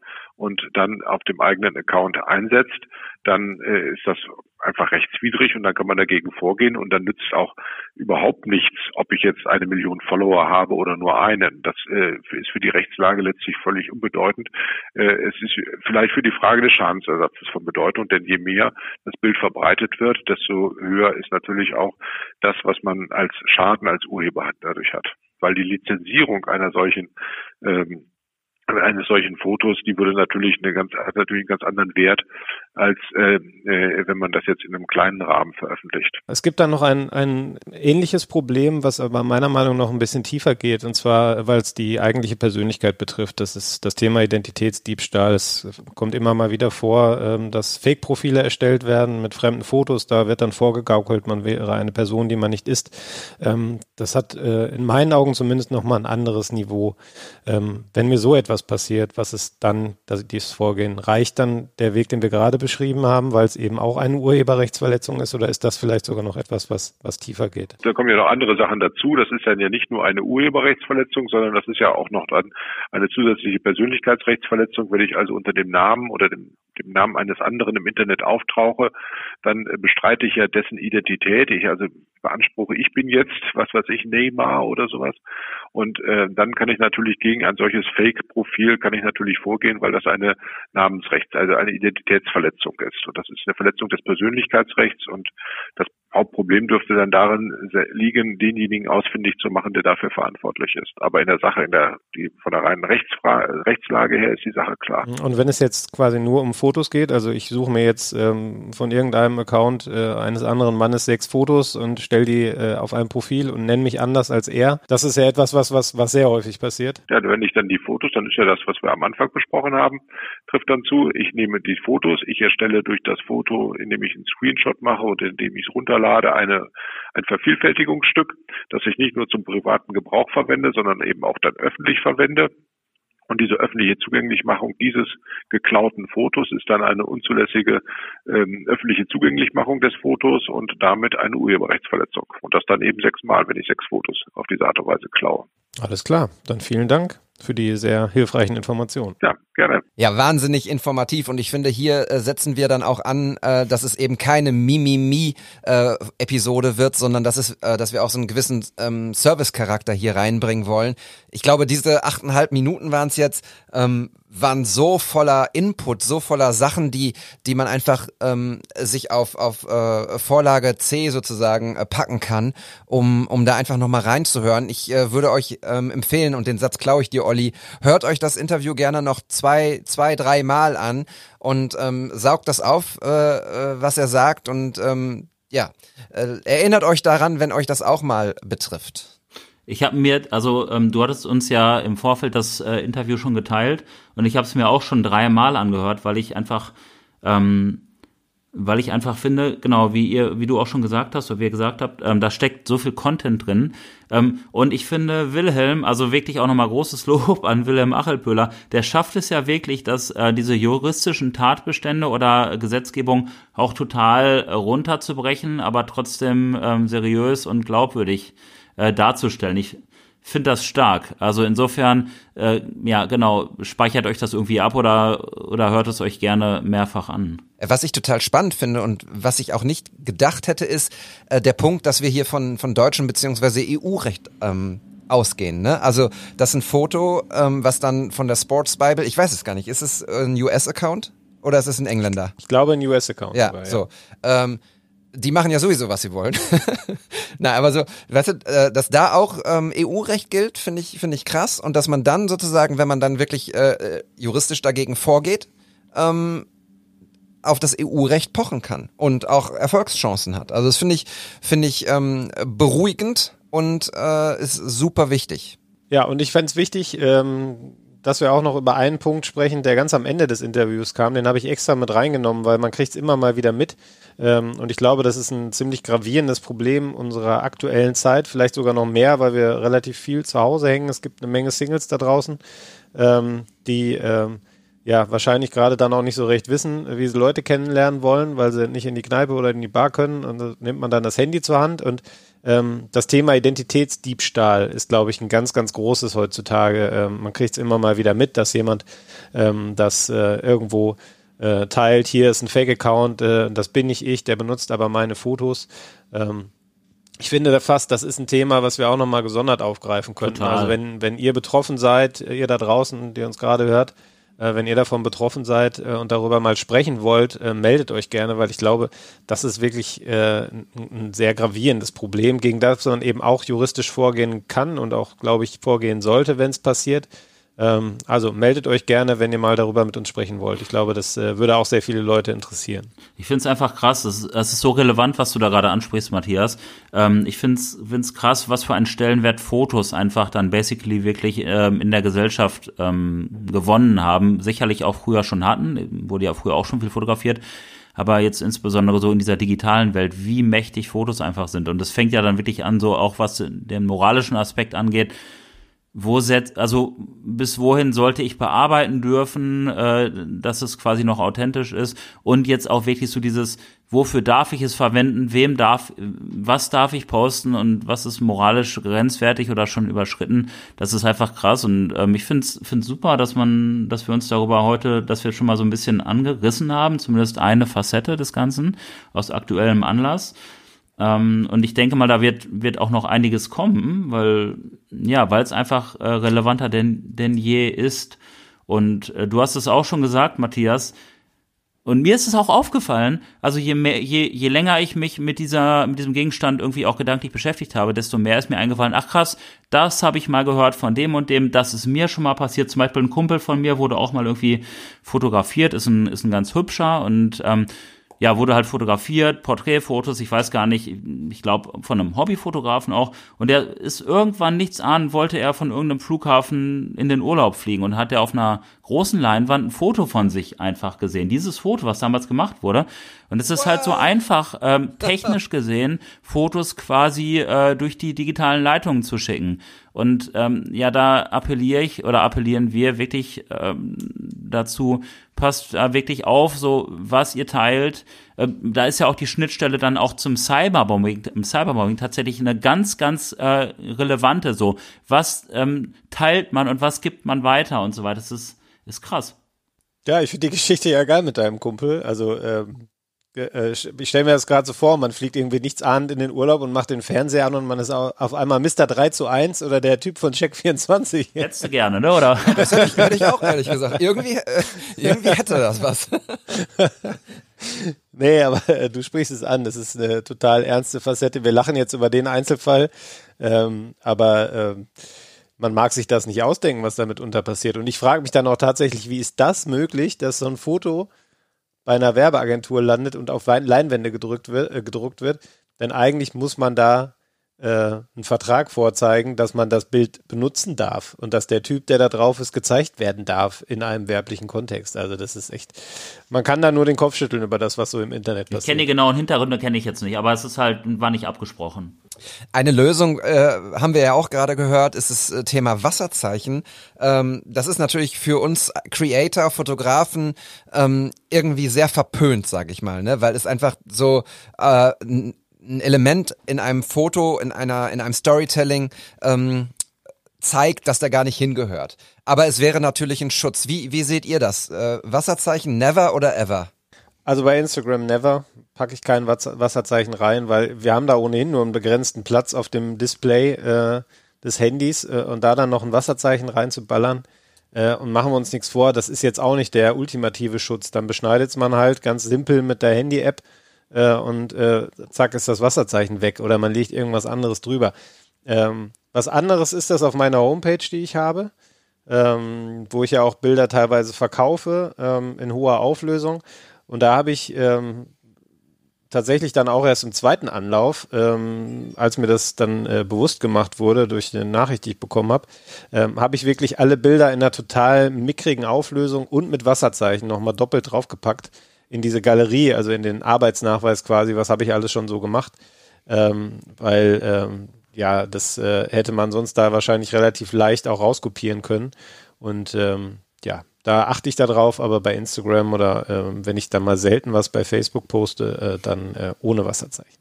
und dann auf dem eigenen Account einsetzt, dann äh, ist das einfach rechtswidrig und dann kann man dagegen vorgehen und dann nützt auch überhaupt nichts, ob ich jetzt eine Million Follower habe oder nur einen. Das äh, ist für die Rechtslage letztlich völlig unbedeutend. Äh, es ist vielleicht für die Frage des Schadensersatzes von Bedeutung, denn je mehr das Bild verbreitet wird, desto höher ist natürlich auch das, was man als Schaden als Urheber dadurch hat. Weil die Lizenzierung einer solchen ähm, eines solchen Fotos, die würde natürlich eine ganz, hat natürlich einen ganz anderen Wert, als äh, äh, wenn man das jetzt in einem kleinen Rahmen veröffentlicht. Es gibt da noch ein, ein ähnliches Problem, was aber meiner Meinung nach noch ein bisschen tiefer geht, und zwar, weil es die eigentliche Persönlichkeit betrifft. Das ist das Thema Identitätsdiebstahl. Es kommt immer mal wieder vor, ähm, dass Fake-Profile erstellt werden mit fremden Fotos. Da wird dann vorgegaukelt, man wäre eine Person, die man nicht ist. Ähm, das hat äh, in meinen Augen zumindest nochmal ein anderes Niveau. Ähm, wenn mir so etwas passiert, was ist dann das, dieses Vorgehen? Reicht dann der Weg, den wir gerade beschrieben haben, weil es eben auch eine Urheberrechtsverletzung ist, oder ist das vielleicht sogar noch etwas, was, was tiefer geht? Da kommen ja noch andere Sachen dazu. Das ist dann ja nicht nur eine Urheberrechtsverletzung, sondern das ist ja auch noch dann eine zusätzliche Persönlichkeitsrechtsverletzung. Wenn ich also unter dem Namen oder dem dem Namen eines anderen im Internet auftauche, dann äh, bestreite ich ja dessen Identität. Ich also beanspruche, ich bin jetzt, was weiß ich, Neymar oder sowas. Und äh, dann kann ich natürlich gegen ein solches Fake-Profil kann ich natürlich vorgehen, weil das eine Namensrechts, also eine Identitätsverletzung ist. Und das ist eine Verletzung des Persönlichkeitsrechts und das Hauptproblem dürfte dann darin liegen, denjenigen ausfindig zu machen, der dafür verantwortlich ist. Aber in der Sache, in der, die von der reinen Rechtsfra Rechtslage her ist die Sache klar. Und wenn es jetzt quasi nur um Fotos geht, also ich suche mir jetzt ähm, von irgendeinem Account äh, eines anderen Mannes sechs Fotos und stelle die äh, auf ein Profil und nenne mich anders als er, das ist ja etwas, was, was, was sehr häufig passiert. Ja, wenn ich dann die Fotos, dann ist ja das, was wir am Anfang besprochen haben, trifft dann zu. Ich nehme die Fotos, ich erstelle durch das Foto, indem ich einen Screenshot mache und indem ich es runterlade, eine, ein Vervielfältigungsstück, das ich nicht nur zum privaten Gebrauch verwende, sondern eben auch dann öffentlich verwende. Und diese öffentliche Zugänglichmachung dieses geklauten Fotos ist dann eine unzulässige ähm, öffentliche Zugänglichmachung des Fotos und damit eine Urheberrechtsverletzung. Und das dann eben sechsmal, wenn ich sechs Fotos auf diese Art und Weise klaue. Alles klar, dann vielen Dank für die sehr hilfreichen Informationen. Ja, gerne. Ja, wahnsinnig informativ und ich finde, hier äh, setzen wir dann auch an, äh, dass es eben keine Mimimi-Episode äh, wird, sondern dass es, äh, dass wir auch so einen gewissen ähm, Service-Charakter hier reinbringen wollen. Ich glaube, diese achteinhalb Minuten waren es jetzt, ähm, waren so voller Input, so voller Sachen, die, die man einfach ähm, sich auf, auf äh, Vorlage C sozusagen äh, packen kann, um, um da einfach nochmal reinzuhören. Ich äh, würde euch ähm, empfehlen, und den Satz klaue ich dir, Olli, hört euch das Interview gerne noch zwei, zwei, drei Mal an und ähm, saugt das auf, äh, äh, was er sagt und ähm, ja, äh, erinnert euch daran, wenn euch das auch mal betrifft. Ich habe mir, also ähm, du hattest uns ja im Vorfeld das äh, Interview schon geteilt und ich habe es mir auch schon dreimal angehört, weil ich einfach, ähm, weil ich einfach finde, genau wie ihr, wie du auch schon gesagt hast oder wie ihr gesagt habt, ähm, da steckt so viel Content drin. Ähm, und ich finde Wilhelm, also wirklich auch nochmal großes *laughs* Lob an Wilhelm Achelpöhler, der schafft es ja wirklich, dass äh, diese juristischen Tatbestände oder Gesetzgebung auch total äh, runterzubrechen, aber trotzdem ähm, seriös und glaubwürdig darzustellen. Ich finde das stark. Also insofern, äh, ja, genau, speichert euch das irgendwie ab oder, oder hört es euch gerne mehrfach an. Was ich total spannend finde und was ich auch nicht gedacht hätte, ist äh, der Punkt, dass wir hier von, von deutschem beziehungsweise EU-Recht ähm, ausgehen. Ne? Also das ist ein Foto, ähm, was dann von der Sports Bible, ich weiß es gar nicht, ist es ein US-Account oder ist es ein Engländer? Ich glaube ein US-Account. Ja, sogar, ja, so. Ähm, die machen ja sowieso, was sie wollen. *laughs* Na, aber so, weißt du, äh, dass da auch ähm, EU-Recht gilt, finde ich, finde ich krass. Und dass man dann sozusagen, wenn man dann wirklich äh, äh juristisch dagegen vorgeht, ähm, auf das EU-Recht pochen kann und auch Erfolgschancen hat. Also das finde ich, finde ich ähm, beruhigend und äh, ist super wichtig. Ja, und ich fände es wichtig, ähm, dass wir auch noch über einen Punkt sprechen, der ganz am Ende des Interviews kam. Den habe ich extra mit reingenommen, weil man kriegt es immer mal wieder mit. Ähm, und ich glaube, das ist ein ziemlich gravierendes Problem unserer aktuellen Zeit, vielleicht sogar noch mehr, weil wir relativ viel zu Hause hängen. Es gibt eine Menge Singles da draußen, ähm, die ähm, ja wahrscheinlich gerade dann auch nicht so recht wissen, wie sie Leute kennenlernen wollen, weil sie nicht in die Kneipe oder in die Bar können. Und da nimmt man dann das Handy zur Hand und das Thema Identitätsdiebstahl ist, glaube ich, ein ganz, ganz großes heutzutage. Ähm, man kriegt es immer mal wieder mit, dass jemand ähm, das äh, irgendwo äh, teilt. Hier ist ein Fake-Account, äh, das bin nicht ich, der benutzt aber meine Fotos. Ähm, ich finde fast, das ist ein Thema, was wir auch nochmal gesondert aufgreifen könnten. Total. Also wenn, wenn ihr betroffen seid, ihr da draußen, der uns gerade hört, äh, wenn ihr davon betroffen seid äh, und darüber mal sprechen wollt, äh, meldet euch gerne, weil ich glaube, das ist wirklich äh, ein, ein, sehr gravierendes Problem, gegen das man eben auch juristisch vorgehen kann und auch, glaube ich, vorgehen sollte, wenn es passiert. Ähm, also meldet euch gerne, wenn ihr mal darüber mit uns sprechen wollt. Ich glaube, das äh, würde auch sehr viele Leute interessieren. Ich finde es einfach krass. Es ist, ist, so relevant, was du da gerade ansprichst, Matthias. Ähm, ich finde es krass, was für einen Stellenwert Fotos einfach dann basically wirklich ähm, in der Gesellschaft ähm, gewonnen haben. Sicherlich auch früher schon hatten. Wurde ja früher auch schon viel fotografiert aber jetzt insbesondere so in dieser digitalen Welt, wie mächtig Fotos einfach sind. Und das fängt ja dann wirklich an, so auch was den moralischen Aspekt angeht, wo setzt, also bis wohin sollte ich bearbeiten dürfen, äh, dass es quasi noch authentisch ist? Und jetzt auch wirklich so dieses, wofür darf ich es verwenden, wem darf, was darf ich posten? Und was ist moralisch grenzwertig oder schon überschritten, das ist einfach krass. Und ähm, ich finde es super, dass man, dass wir uns darüber heute, dass wir schon mal so ein bisschen angerissen haben, zumindest eine Facette des Ganzen aus aktuellem Anlass. Ähm, und ich denke mal, da wird, wird auch noch einiges kommen, weil ja, weil es einfach äh, relevanter denn, denn je ist. Und äh, du hast es auch schon gesagt, Matthias, und mir ist es auch aufgefallen, also je mehr, je, je länger ich mich mit dieser, mit diesem Gegenstand irgendwie auch gedanklich beschäftigt habe, desto mehr ist mir eingefallen, ach krass, das habe ich mal gehört von dem und dem, das ist mir schon mal passiert. Zum Beispiel ein Kumpel von mir wurde auch mal irgendwie fotografiert, ist ein, ist ein ganz hübscher und ähm, ja, wurde halt fotografiert, Porträtfotos, ich weiß gar nicht, ich glaube von einem Hobbyfotografen auch. Und der ist irgendwann nichts an, wollte er von irgendeinem Flughafen in den Urlaub fliegen und hat er auf einer großen Leinwand ein Foto von sich einfach gesehen. Dieses Foto, was damals gemacht wurde. Und es ist halt so einfach, ähm, technisch *laughs* gesehen, Fotos quasi äh, durch die digitalen Leitungen zu schicken. Und ähm, ja, da appelliere ich oder appellieren wir wirklich ähm, dazu, passt da wirklich auf, so was ihr teilt. Ähm, da ist ja auch die Schnittstelle dann auch zum Cyberbombing, im Cyberbombing tatsächlich eine ganz, ganz äh, relevante. So, was ähm, teilt man und was gibt man weiter und so weiter. Das ist, ist krass. Ja, ich finde die *laughs* Geschichte ja geil mit deinem Kumpel. Also ähm, äh, ich stelle mir das gerade so vor, man fliegt irgendwie nichts ahnend in den Urlaub und macht den Fernseher an und man ist auf einmal Mr. 3 zu 1 oder der Typ von Check 24. *laughs* Hättest du gerne, ne? Oder? *laughs* Das hätte ich, hätte ich auch ehrlich gesagt. Irgendwie, äh, irgendwie hätte das was. nee, aber äh, du sprichst es an. Das ist eine total ernste Facette. Wir lachen jetzt über den Einzelfall, ähm, aber ähm, man mag sich das nicht ausdenken, was damit unter passiert. Und ich frage mich dann auch tatsächlich, wie ist das möglich, dass so ein Foto bei einer Werbeagentur landet und auf Leinwände gedrückt wird, äh, gedruckt wird. Denn eigentlich muss man da äh, einen Vertrag vorzeigen, dass man das Bild benutzen darf und dass der Typ, der da drauf ist, gezeigt werden darf in einem werblichen Kontext. Also das ist echt, man kann da nur den Kopf schütteln über das, was so im Internet passiert. Ich kenne die genauen Hintergründe, kenne ich jetzt nicht, aber es ist halt, war nicht abgesprochen. Eine Lösung äh, haben wir ja auch gerade gehört, ist das äh, Thema Wasserzeichen. Ähm, das ist natürlich für uns Creator, Fotografen ähm, irgendwie sehr verpönt, sag ich mal, ne? weil es einfach so äh, ein Element in einem Foto, in einer, in einem Storytelling ähm, zeigt, dass der gar nicht hingehört. Aber es wäre natürlich ein Schutz. Wie, wie seht ihr das? Äh, Wasserzeichen never oder ever? Also bei Instagram never packe ich kein Wasserzeichen rein, weil wir haben da ohnehin nur einen begrenzten Platz auf dem Display äh, des Handys äh, und da dann noch ein Wasserzeichen reinzuballern äh, und machen wir uns nichts vor, das ist jetzt auch nicht der ultimative Schutz. Dann beschneidet man halt ganz simpel mit der Handy-App äh, und äh, zack ist das Wasserzeichen weg oder man legt irgendwas anderes drüber. Ähm, was anderes ist das auf meiner Homepage, die ich habe, ähm, wo ich ja auch Bilder teilweise verkaufe ähm, in hoher Auflösung. Und da habe ich ähm, tatsächlich dann auch erst im zweiten Anlauf, ähm, als mir das dann äh, bewusst gemacht wurde durch eine Nachricht, die ich bekommen habe, ähm, habe ich wirklich alle Bilder in einer total mickrigen Auflösung und mit Wasserzeichen nochmal doppelt draufgepackt in diese Galerie, also in den Arbeitsnachweis quasi, was habe ich alles schon so gemacht, ähm, weil ähm, ja, das äh, hätte man sonst da wahrscheinlich relativ leicht auch rauskopieren können. Und ähm, ja, da achte ich darauf, aber bei Instagram oder äh, wenn ich da mal selten was bei Facebook poste, äh, dann äh, ohne Wasserzeichen.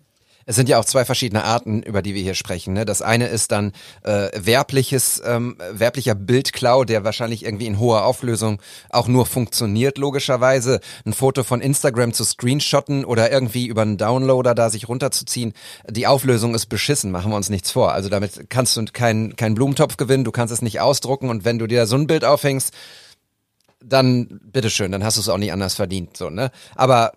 Es sind ja auch zwei verschiedene Arten, über die wir hier sprechen. Ne? Das eine ist dann äh, werbliches, ähm, werblicher Bildklau, der wahrscheinlich irgendwie in hoher Auflösung auch nur funktioniert, logischerweise. Ein Foto von Instagram zu screenshotten oder irgendwie über einen Downloader da sich runterzuziehen. Die Auflösung ist beschissen, machen wir uns nichts vor. Also damit kannst du keinen kein Blumentopf gewinnen, du kannst es nicht ausdrucken und wenn du dir so ein Bild aufhängst, dann bitteschön, dann hast du es auch nicht anders verdient. So, ne? Aber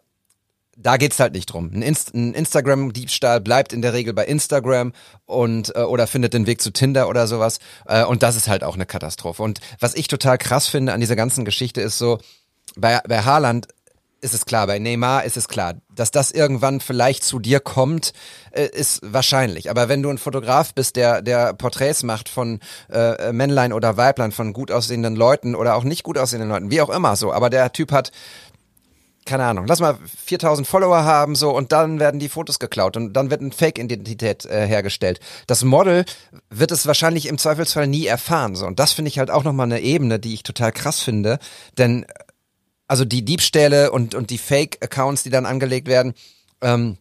da geht's halt nicht drum. Ein, Inst ein Instagram-Diebstahl bleibt in der Regel bei Instagram und äh, oder findet den Weg zu Tinder oder sowas. Äh, und das ist halt auch eine Katastrophe. Und was ich total krass finde an dieser ganzen Geschichte ist so, bei, bei Haaland ist es klar, bei Neymar ist es klar, dass das irgendwann vielleicht zu dir kommt, äh, ist wahrscheinlich. Aber wenn du ein Fotograf bist, der der Porträts macht von äh, Männlein oder Weiblein, von gut aussehenden Leuten oder auch nicht gut aussehenden Leuten, wie auch immer so, aber der Typ hat keine Ahnung, lass mal 4000 Follower haben so und dann werden die Fotos geklaut und dann wird eine Fake-Identität äh, hergestellt. Das Model wird es wahrscheinlich im Zweifelsfall nie erfahren so und das finde ich halt auch nochmal eine Ebene, die ich total krass finde, denn also die Diebstähle und, und die Fake-Accounts, die dann angelegt werden, ähm,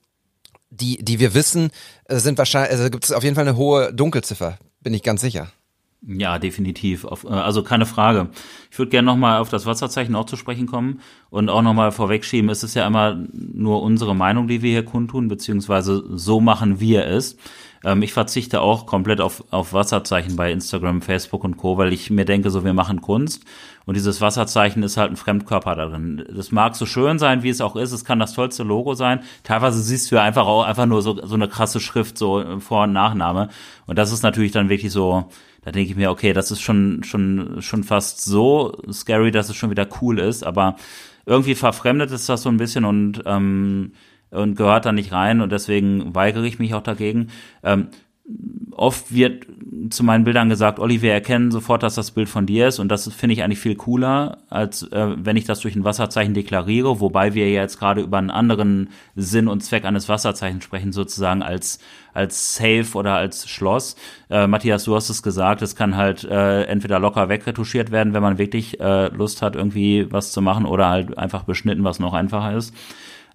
die, die wir wissen, äh, sind wahrscheinlich, also gibt es auf jeden Fall eine hohe Dunkelziffer, bin ich ganz sicher. Ja, definitiv. Auf, äh, also keine Frage. Ich würde gerne nochmal auf das Wasserzeichen auch zu sprechen kommen und auch nochmal vorwegschieben, es ist ja immer nur unsere Meinung, die wir hier kundtun, beziehungsweise so machen wir es. Ähm, ich verzichte auch komplett auf, auf Wasserzeichen bei Instagram, Facebook und Co., weil ich mir denke, so wir machen Kunst und dieses Wasserzeichen ist halt ein Fremdkörper darin. Das mag so schön sein, wie es auch ist. Es kann das tollste Logo sein. Teilweise siehst du ja einfach auch einfach nur so, so eine krasse Schrift, so Vor- und Nachname. Und das ist natürlich dann wirklich so, da denke ich mir, okay, das ist schon, schon, schon fast so scary, dass es schon wieder cool ist, aber irgendwie verfremdet ist das so ein bisschen und, ähm, und gehört da nicht rein und deswegen weigere ich mich auch dagegen. Ähm, oft wird zu meinen Bildern gesagt, Olli, wir erkennen sofort, dass das Bild von dir ist und das finde ich eigentlich viel cooler, als äh, wenn ich das durch ein Wasserzeichen deklariere, wobei wir jetzt gerade über einen anderen Sinn und Zweck eines Wasserzeichens sprechen, sozusagen als als Safe oder als Schloss. Äh, Matthias, du hast es gesagt, es kann halt äh, entweder locker wegretuschiert werden, wenn man wirklich äh, Lust hat, irgendwie was zu machen, oder halt einfach beschnitten, was noch einfacher ist.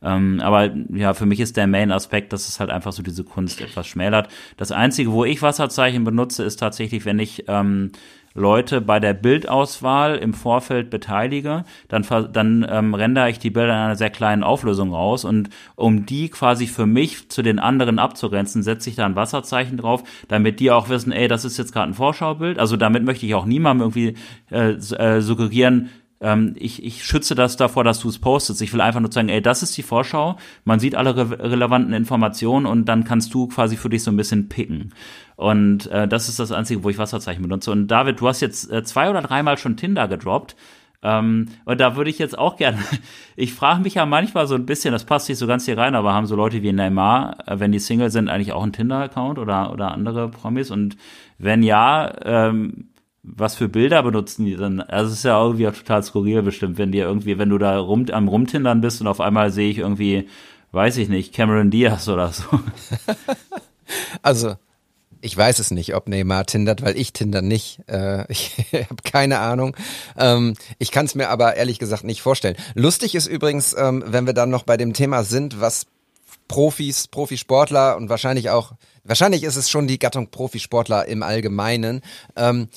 Ähm, aber ja, für mich ist der Main-Aspekt, dass es halt einfach so diese Kunst etwas schmälert. Das Einzige, wo ich Wasserzeichen benutze, ist tatsächlich, wenn ich ähm, Leute bei der Bildauswahl im Vorfeld beteilige, dann, dann ähm, rendere ich die Bilder in einer sehr kleinen Auflösung raus und um die quasi für mich zu den anderen abzugrenzen, setze ich da ein Wasserzeichen drauf, damit die auch wissen, ey, das ist jetzt gerade ein Vorschaubild. Also damit möchte ich auch niemandem irgendwie äh, äh, suggerieren, ähm, ich, ich schütze das davor, dass du es postest. Ich will einfach nur sagen, ey, das ist die Vorschau. Man sieht alle re relevanten Informationen und dann kannst du quasi für dich so ein bisschen picken. Und äh, das ist das Einzige, wo ich Wasserzeichen benutze. Und David, du hast jetzt äh, zwei oder dreimal schon Tinder gedroppt. Ähm, und da würde ich jetzt auch gerne, *laughs* ich frage mich ja manchmal so ein bisschen, das passt nicht so ganz hier rein, aber haben so Leute wie Neymar, äh, wenn die Single sind, eigentlich auch einen Tinder-Account oder, oder andere Promis? Und wenn ja, ähm, was für Bilder benutzen die dann? Also es ist ja irgendwie auch total skurril bestimmt, wenn dir irgendwie, wenn du da rum, am Rumtindern bist und auf einmal sehe ich irgendwie, weiß ich nicht, Cameron Diaz oder so. *laughs* also, ich weiß es nicht, ob Neymar tindert, weil ich tinder nicht. Äh, *laughs* ich habe keine Ahnung. Ähm, ich kann es mir aber ehrlich gesagt nicht vorstellen. Lustig ist übrigens, ähm, wenn wir dann noch bei dem Thema sind, was Profis, Profisportler und wahrscheinlich auch, wahrscheinlich ist es schon die Gattung Profisportler im Allgemeinen, ähm,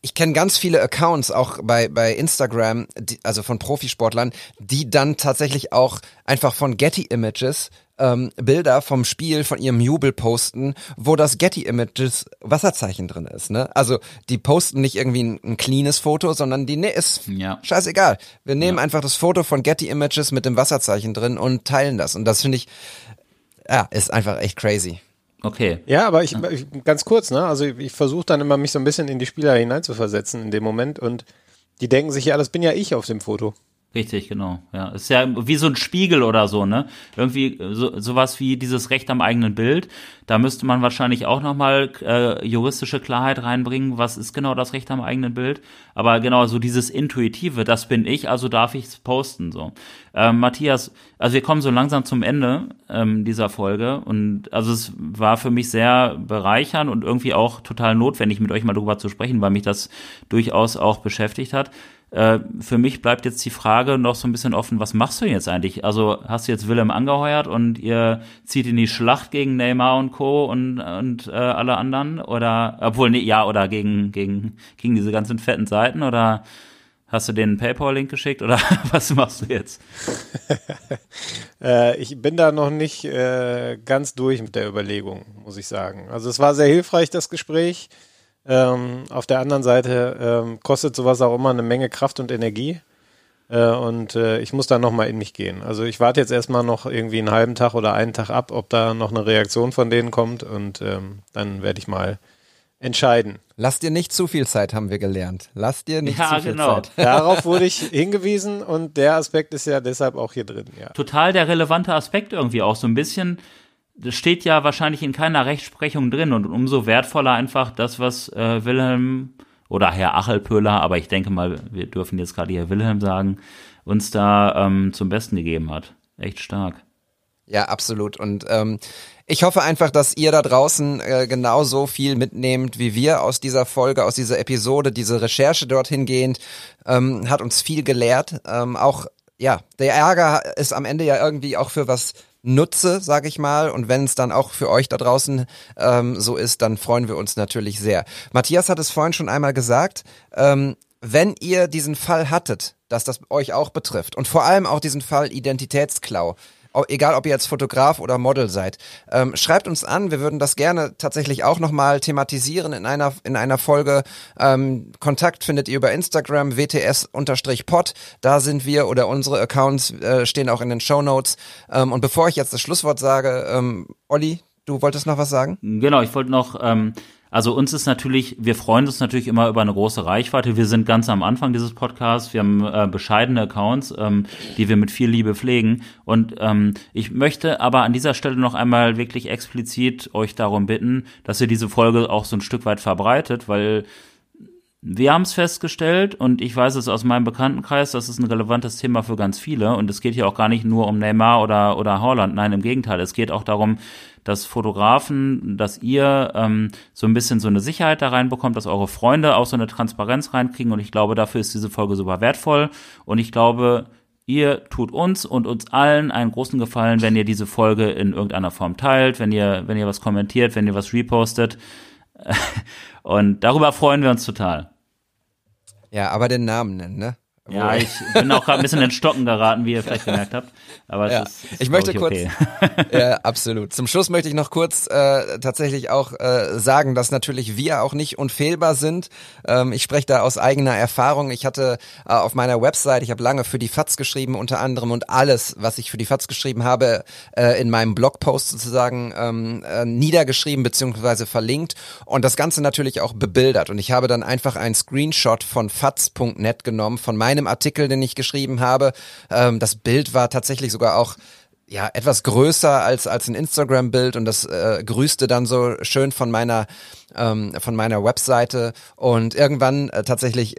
ich kenne ganz viele Accounts auch bei, bei Instagram, die, also von Profisportlern, die dann tatsächlich auch einfach von Getty Images ähm, Bilder vom Spiel, von ihrem Jubel posten, wo das Getty Images Wasserzeichen drin ist. Ne? Also die posten nicht irgendwie ein, ein cleanes Foto, sondern die ne, ist ja. scheißegal. Wir nehmen ja. einfach das Foto von Getty Images mit dem Wasserzeichen drin und teilen das. Und das finde ich, ja, ist einfach echt crazy. Okay. Ja, aber ich, ich ganz kurz, ne? Also ich, ich versuche dann immer mich so ein bisschen in die Spieler hineinzuversetzen in dem Moment und die denken sich, ja, das bin ja ich auf dem Foto. Richtig, genau. Ja, ist ja wie so ein Spiegel oder so, ne? Irgendwie so, sowas wie dieses Recht am eigenen Bild. Da müsste man wahrscheinlich auch nochmal äh, juristische Klarheit reinbringen. Was ist genau das Recht am eigenen Bild? Aber genau so dieses Intuitive, das bin ich, also darf ich es posten, so. Ähm, Matthias, also wir kommen so langsam zum Ende ähm, dieser Folge und also es war für mich sehr bereichernd und irgendwie auch total notwendig, mit euch mal drüber zu sprechen, weil mich das durchaus auch beschäftigt hat. Äh, für mich bleibt jetzt die Frage noch so ein bisschen offen, was machst du jetzt eigentlich? Also hast du jetzt Willem angeheuert und ihr zieht in die Schlacht gegen Neymar und Co. und, und äh, alle anderen? Oder, obwohl, nee, ja, oder gegen, gegen, gegen diese ganzen fetten Seiten? Oder hast du den PayPal-Link geschickt? Oder *laughs* was machst du jetzt? *laughs* äh, ich bin da noch nicht äh, ganz durch mit der Überlegung, muss ich sagen. Also es war sehr hilfreich, das Gespräch. Ähm, auf der anderen Seite ähm, kostet sowas auch immer eine Menge Kraft und Energie. Äh, und äh, ich muss da nochmal in mich gehen. Also ich warte jetzt erstmal noch irgendwie einen halben Tag oder einen Tag ab, ob da noch eine Reaktion von denen kommt und ähm, dann werde ich mal entscheiden. Lass dir nicht zu viel Zeit, haben wir gelernt. Lass dir nicht ja, zu viel genau. Zeit. *laughs* Darauf wurde ich hingewiesen und der Aspekt ist ja deshalb auch hier drin. Ja. Total der relevante Aspekt irgendwie auch so ein bisschen das steht ja wahrscheinlich in keiner Rechtsprechung drin und umso wertvoller einfach das, was äh, Wilhelm oder Herr Achelpöhler, aber ich denke mal, wir dürfen jetzt gerade hier Wilhelm sagen, uns da ähm, zum Besten gegeben hat. Echt stark. Ja, absolut. Und ähm, ich hoffe einfach, dass ihr da draußen äh, genauso viel mitnehmt wie wir aus dieser Folge, aus dieser Episode. Diese Recherche dorthin gehend ähm, hat uns viel gelehrt. Ähm, auch ja, der Ärger ist am Ende ja irgendwie auch für was nutze, sage ich mal. Und wenn es dann auch für euch da draußen ähm, so ist, dann freuen wir uns natürlich sehr. Matthias hat es vorhin schon einmal gesagt. Ähm, wenn ihr diesen Fall hattet, dass das euch auch betrifft und vor allem auch diesen Fall Identitätsklau, egal ob ihr jetzt Fotograf oder Model seid. Ähm, schreibt uns an, wir würden das gerne tatsächlich auch nochmal thematisieren in einer, in einer Folge. Ähm, Kontakt findet ihr über Instagram, WTS-Pod, da sind wir oder unsere Accounts äh, stehen auch in den Show Notes. Ähm, und bevor ich jetzt das Schlusswort sage, ähm, Olli, du wolltest noch was sagen? Genau, ich wollte noch, ähm, also uns ist natürlich, wir freuen uns natürlich immer über eine große Reichweite. Wir sind ganz am Anfang dieses Podcasts. Wir haben äh, bescheidene Accounts, ähm, die wir mit viel Liebe pflegen. Und ähm, ich möchte aber an dieser Stelle noch einmal wirklich explizit euch darum bitten, dass ihr diese Folge auch so ein Stück weit verbreitet, weil wir haben es festgestellt und ich weiß es aus meinem Bekanntenkreis, das ist ein relevantes Thema für ganz viele. Und es geht hier auch gar nicht nur um Neymar oder, oder Haaland, nein, im Gegenteil, es geht auch darum, dass Fotografen, dass ihr ähm, so ein bisschen so eine Sicherheit da reinbekommt, dass eure Freunde auch so eine Transparenz reinkriegen. Und ich glaube, dafür ist diese Folge super wertvoll. Und ich glaube, ihr tut uns und uns allen einen großen Gefallen, wenn ihr diese Folge in irgendeiner Form teilt, wenn ihr, wenn ihr was kommentiert, wenn ihr was repostet und darüber freuen wir uns total. Ja, aber den Namen nennen, ne? Ja, ich bin auch gerade ein bisschen in Stocken geraten, wie ihr vielleicht *laughs* gemerkt habt. Aber Ja. es ist, ist Ich möchte kurz, okay. *laughs* ja, absolut. Zum Schluss möchte ich noch kurz äh, tatsächlich auch äh, sagen, dass natürlich wir auch nicht unfehlbar sind. Ähm, ich spreche da aus eigener Erfahrung. Ich hatte äh, auf meiner Website, ich habe lange für die FAZ geschrieben unter anderem und alles, was ich für die FAZ geschrieben habe, äh, in meinem Blogpost sozusagen ähm, äh, niedergeschrieben beziehungsweise verlinkt und das Ganze natürlich auch bebildert. Und ich habe dann einfach einen Screenshot von faz.net genommen, von meinem Artikel, den ich geschrieben habe. Ähm, das Bild war tatsächlich sogar auch ja etwas größer als als ein Instagram-Bild und das äh, grüßte dann so schön von meiner ähm, von meiner Webseite und irgendwann äh, tatsächlich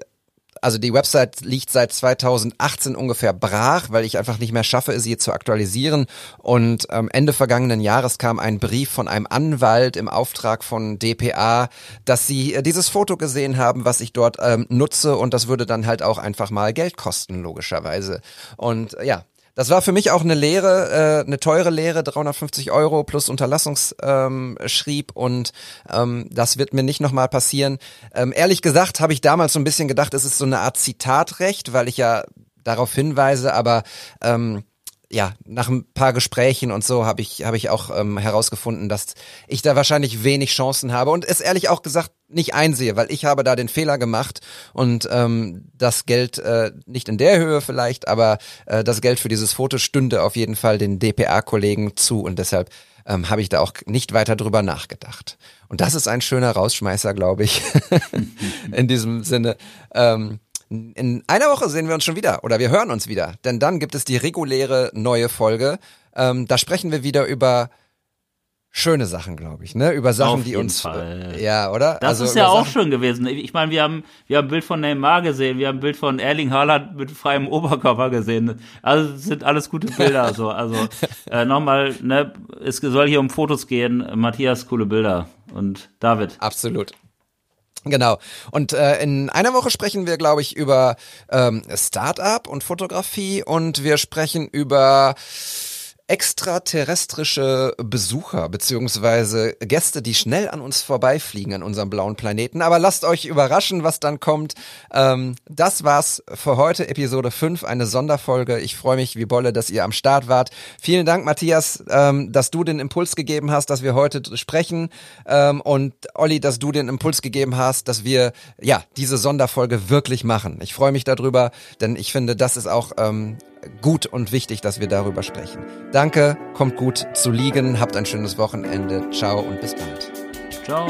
also die Website liegt seit 2018 ungefähr brach, weil ich einfach nicht mehr schaffe, sie zu aktualisieren. Und ähm, Ende vergangenen Jahres kam ein Brief von einem Anwalt im Auftrag von DPA, dass sie äh, dieses Foto gesehen haben, was ich dort ähm, nutze. Und das würde dann halt auch einfach mal Geld kosten, logischerweise. Und äh, ja, das war für mich auch eine Lehre, äh, eine teure Lehre, 350 Euro plus Unterlassungsschrieb ähm, und ähm, das wird mir nicht nochmal passieren. Ähm, ehrlich gesagt habe ich damals so ein bisschen gedacht, es ist so eine Art Zitatrecht, weil ich ja darauf hinweise, aber ähm, ja, nach ein paar Gesprächen und so habe ich habe ich auch ähm, herausgefunden, dass ich da wahrscheinlich wenig Chancen habe und es ehrlich auch gesagt nicht einsehe, weil ich habe da den Fehler gemacht und ähm, das Geld äh, nicht in der Höhe vielleicht, aber äh, das Geld für dieses Foto stünde auf jeden Fall den DPA-Kollegen zu und deshalb ähm, habe ich da auch nicht weiter drüber nachgedacht. Und das ist ein schöner Rausschmeißer, glaube ich. *laughs* in diesem Sinne. Ähm, in einer Woche sehen wir uns schon wieder oder wir hören uns wieder, denn dann gibt es die reguläre neue Folge. Ähm, da sprechen wir wieder über schöne Sachen, glaube ich, ne? Über Sachen, Auf die uns, Fall. ja, oder? Das ist über ja auch Sachen- schön gewesen. Ich meine, wir haben, wir haben ein Bild von Neymar gesehen, wir haben ein Bild von Erling Haaland mit freiem Oberkörper gesehen. Also sind alles gute Bilder. so. Also *laughs* äh, nochmal, ne, es soll hier um Fotos gehen. Matthias, coole Bilder. Und David. Absolut. Genau. Und äh, in einer Woche sprechen wir, glaube ich, über ähm, Start-up und Fotografie und wir sprechen über extraterrestrische Besucher beziehungsweise Gäste, die schnell an uns vorbeifliegen an unserem blauen Planeten. Aber lasst euch überraschen, was dann kommt. Ähm, das war's für heute, Episode 5, eine Sonderfolge. Ich freue mich wie Bolle, dass ihr am Start wart. Vielen Dank, Matthias, ähm, dass du den Impuls gegeben hast, dass wir heute sprechen ähm, und Olli, dass du den Impuls gegeben hast, dass wir ja diese Sonderfolge wirklich machen. Ich freue mich darüber, denn ich finde, das ist auch ähm, gut und wichtig, dass wir darüber sprechen. Danke, kommt gut zu liegen, habt ein schönes Wochenende, ciao und bis bald. Ciao.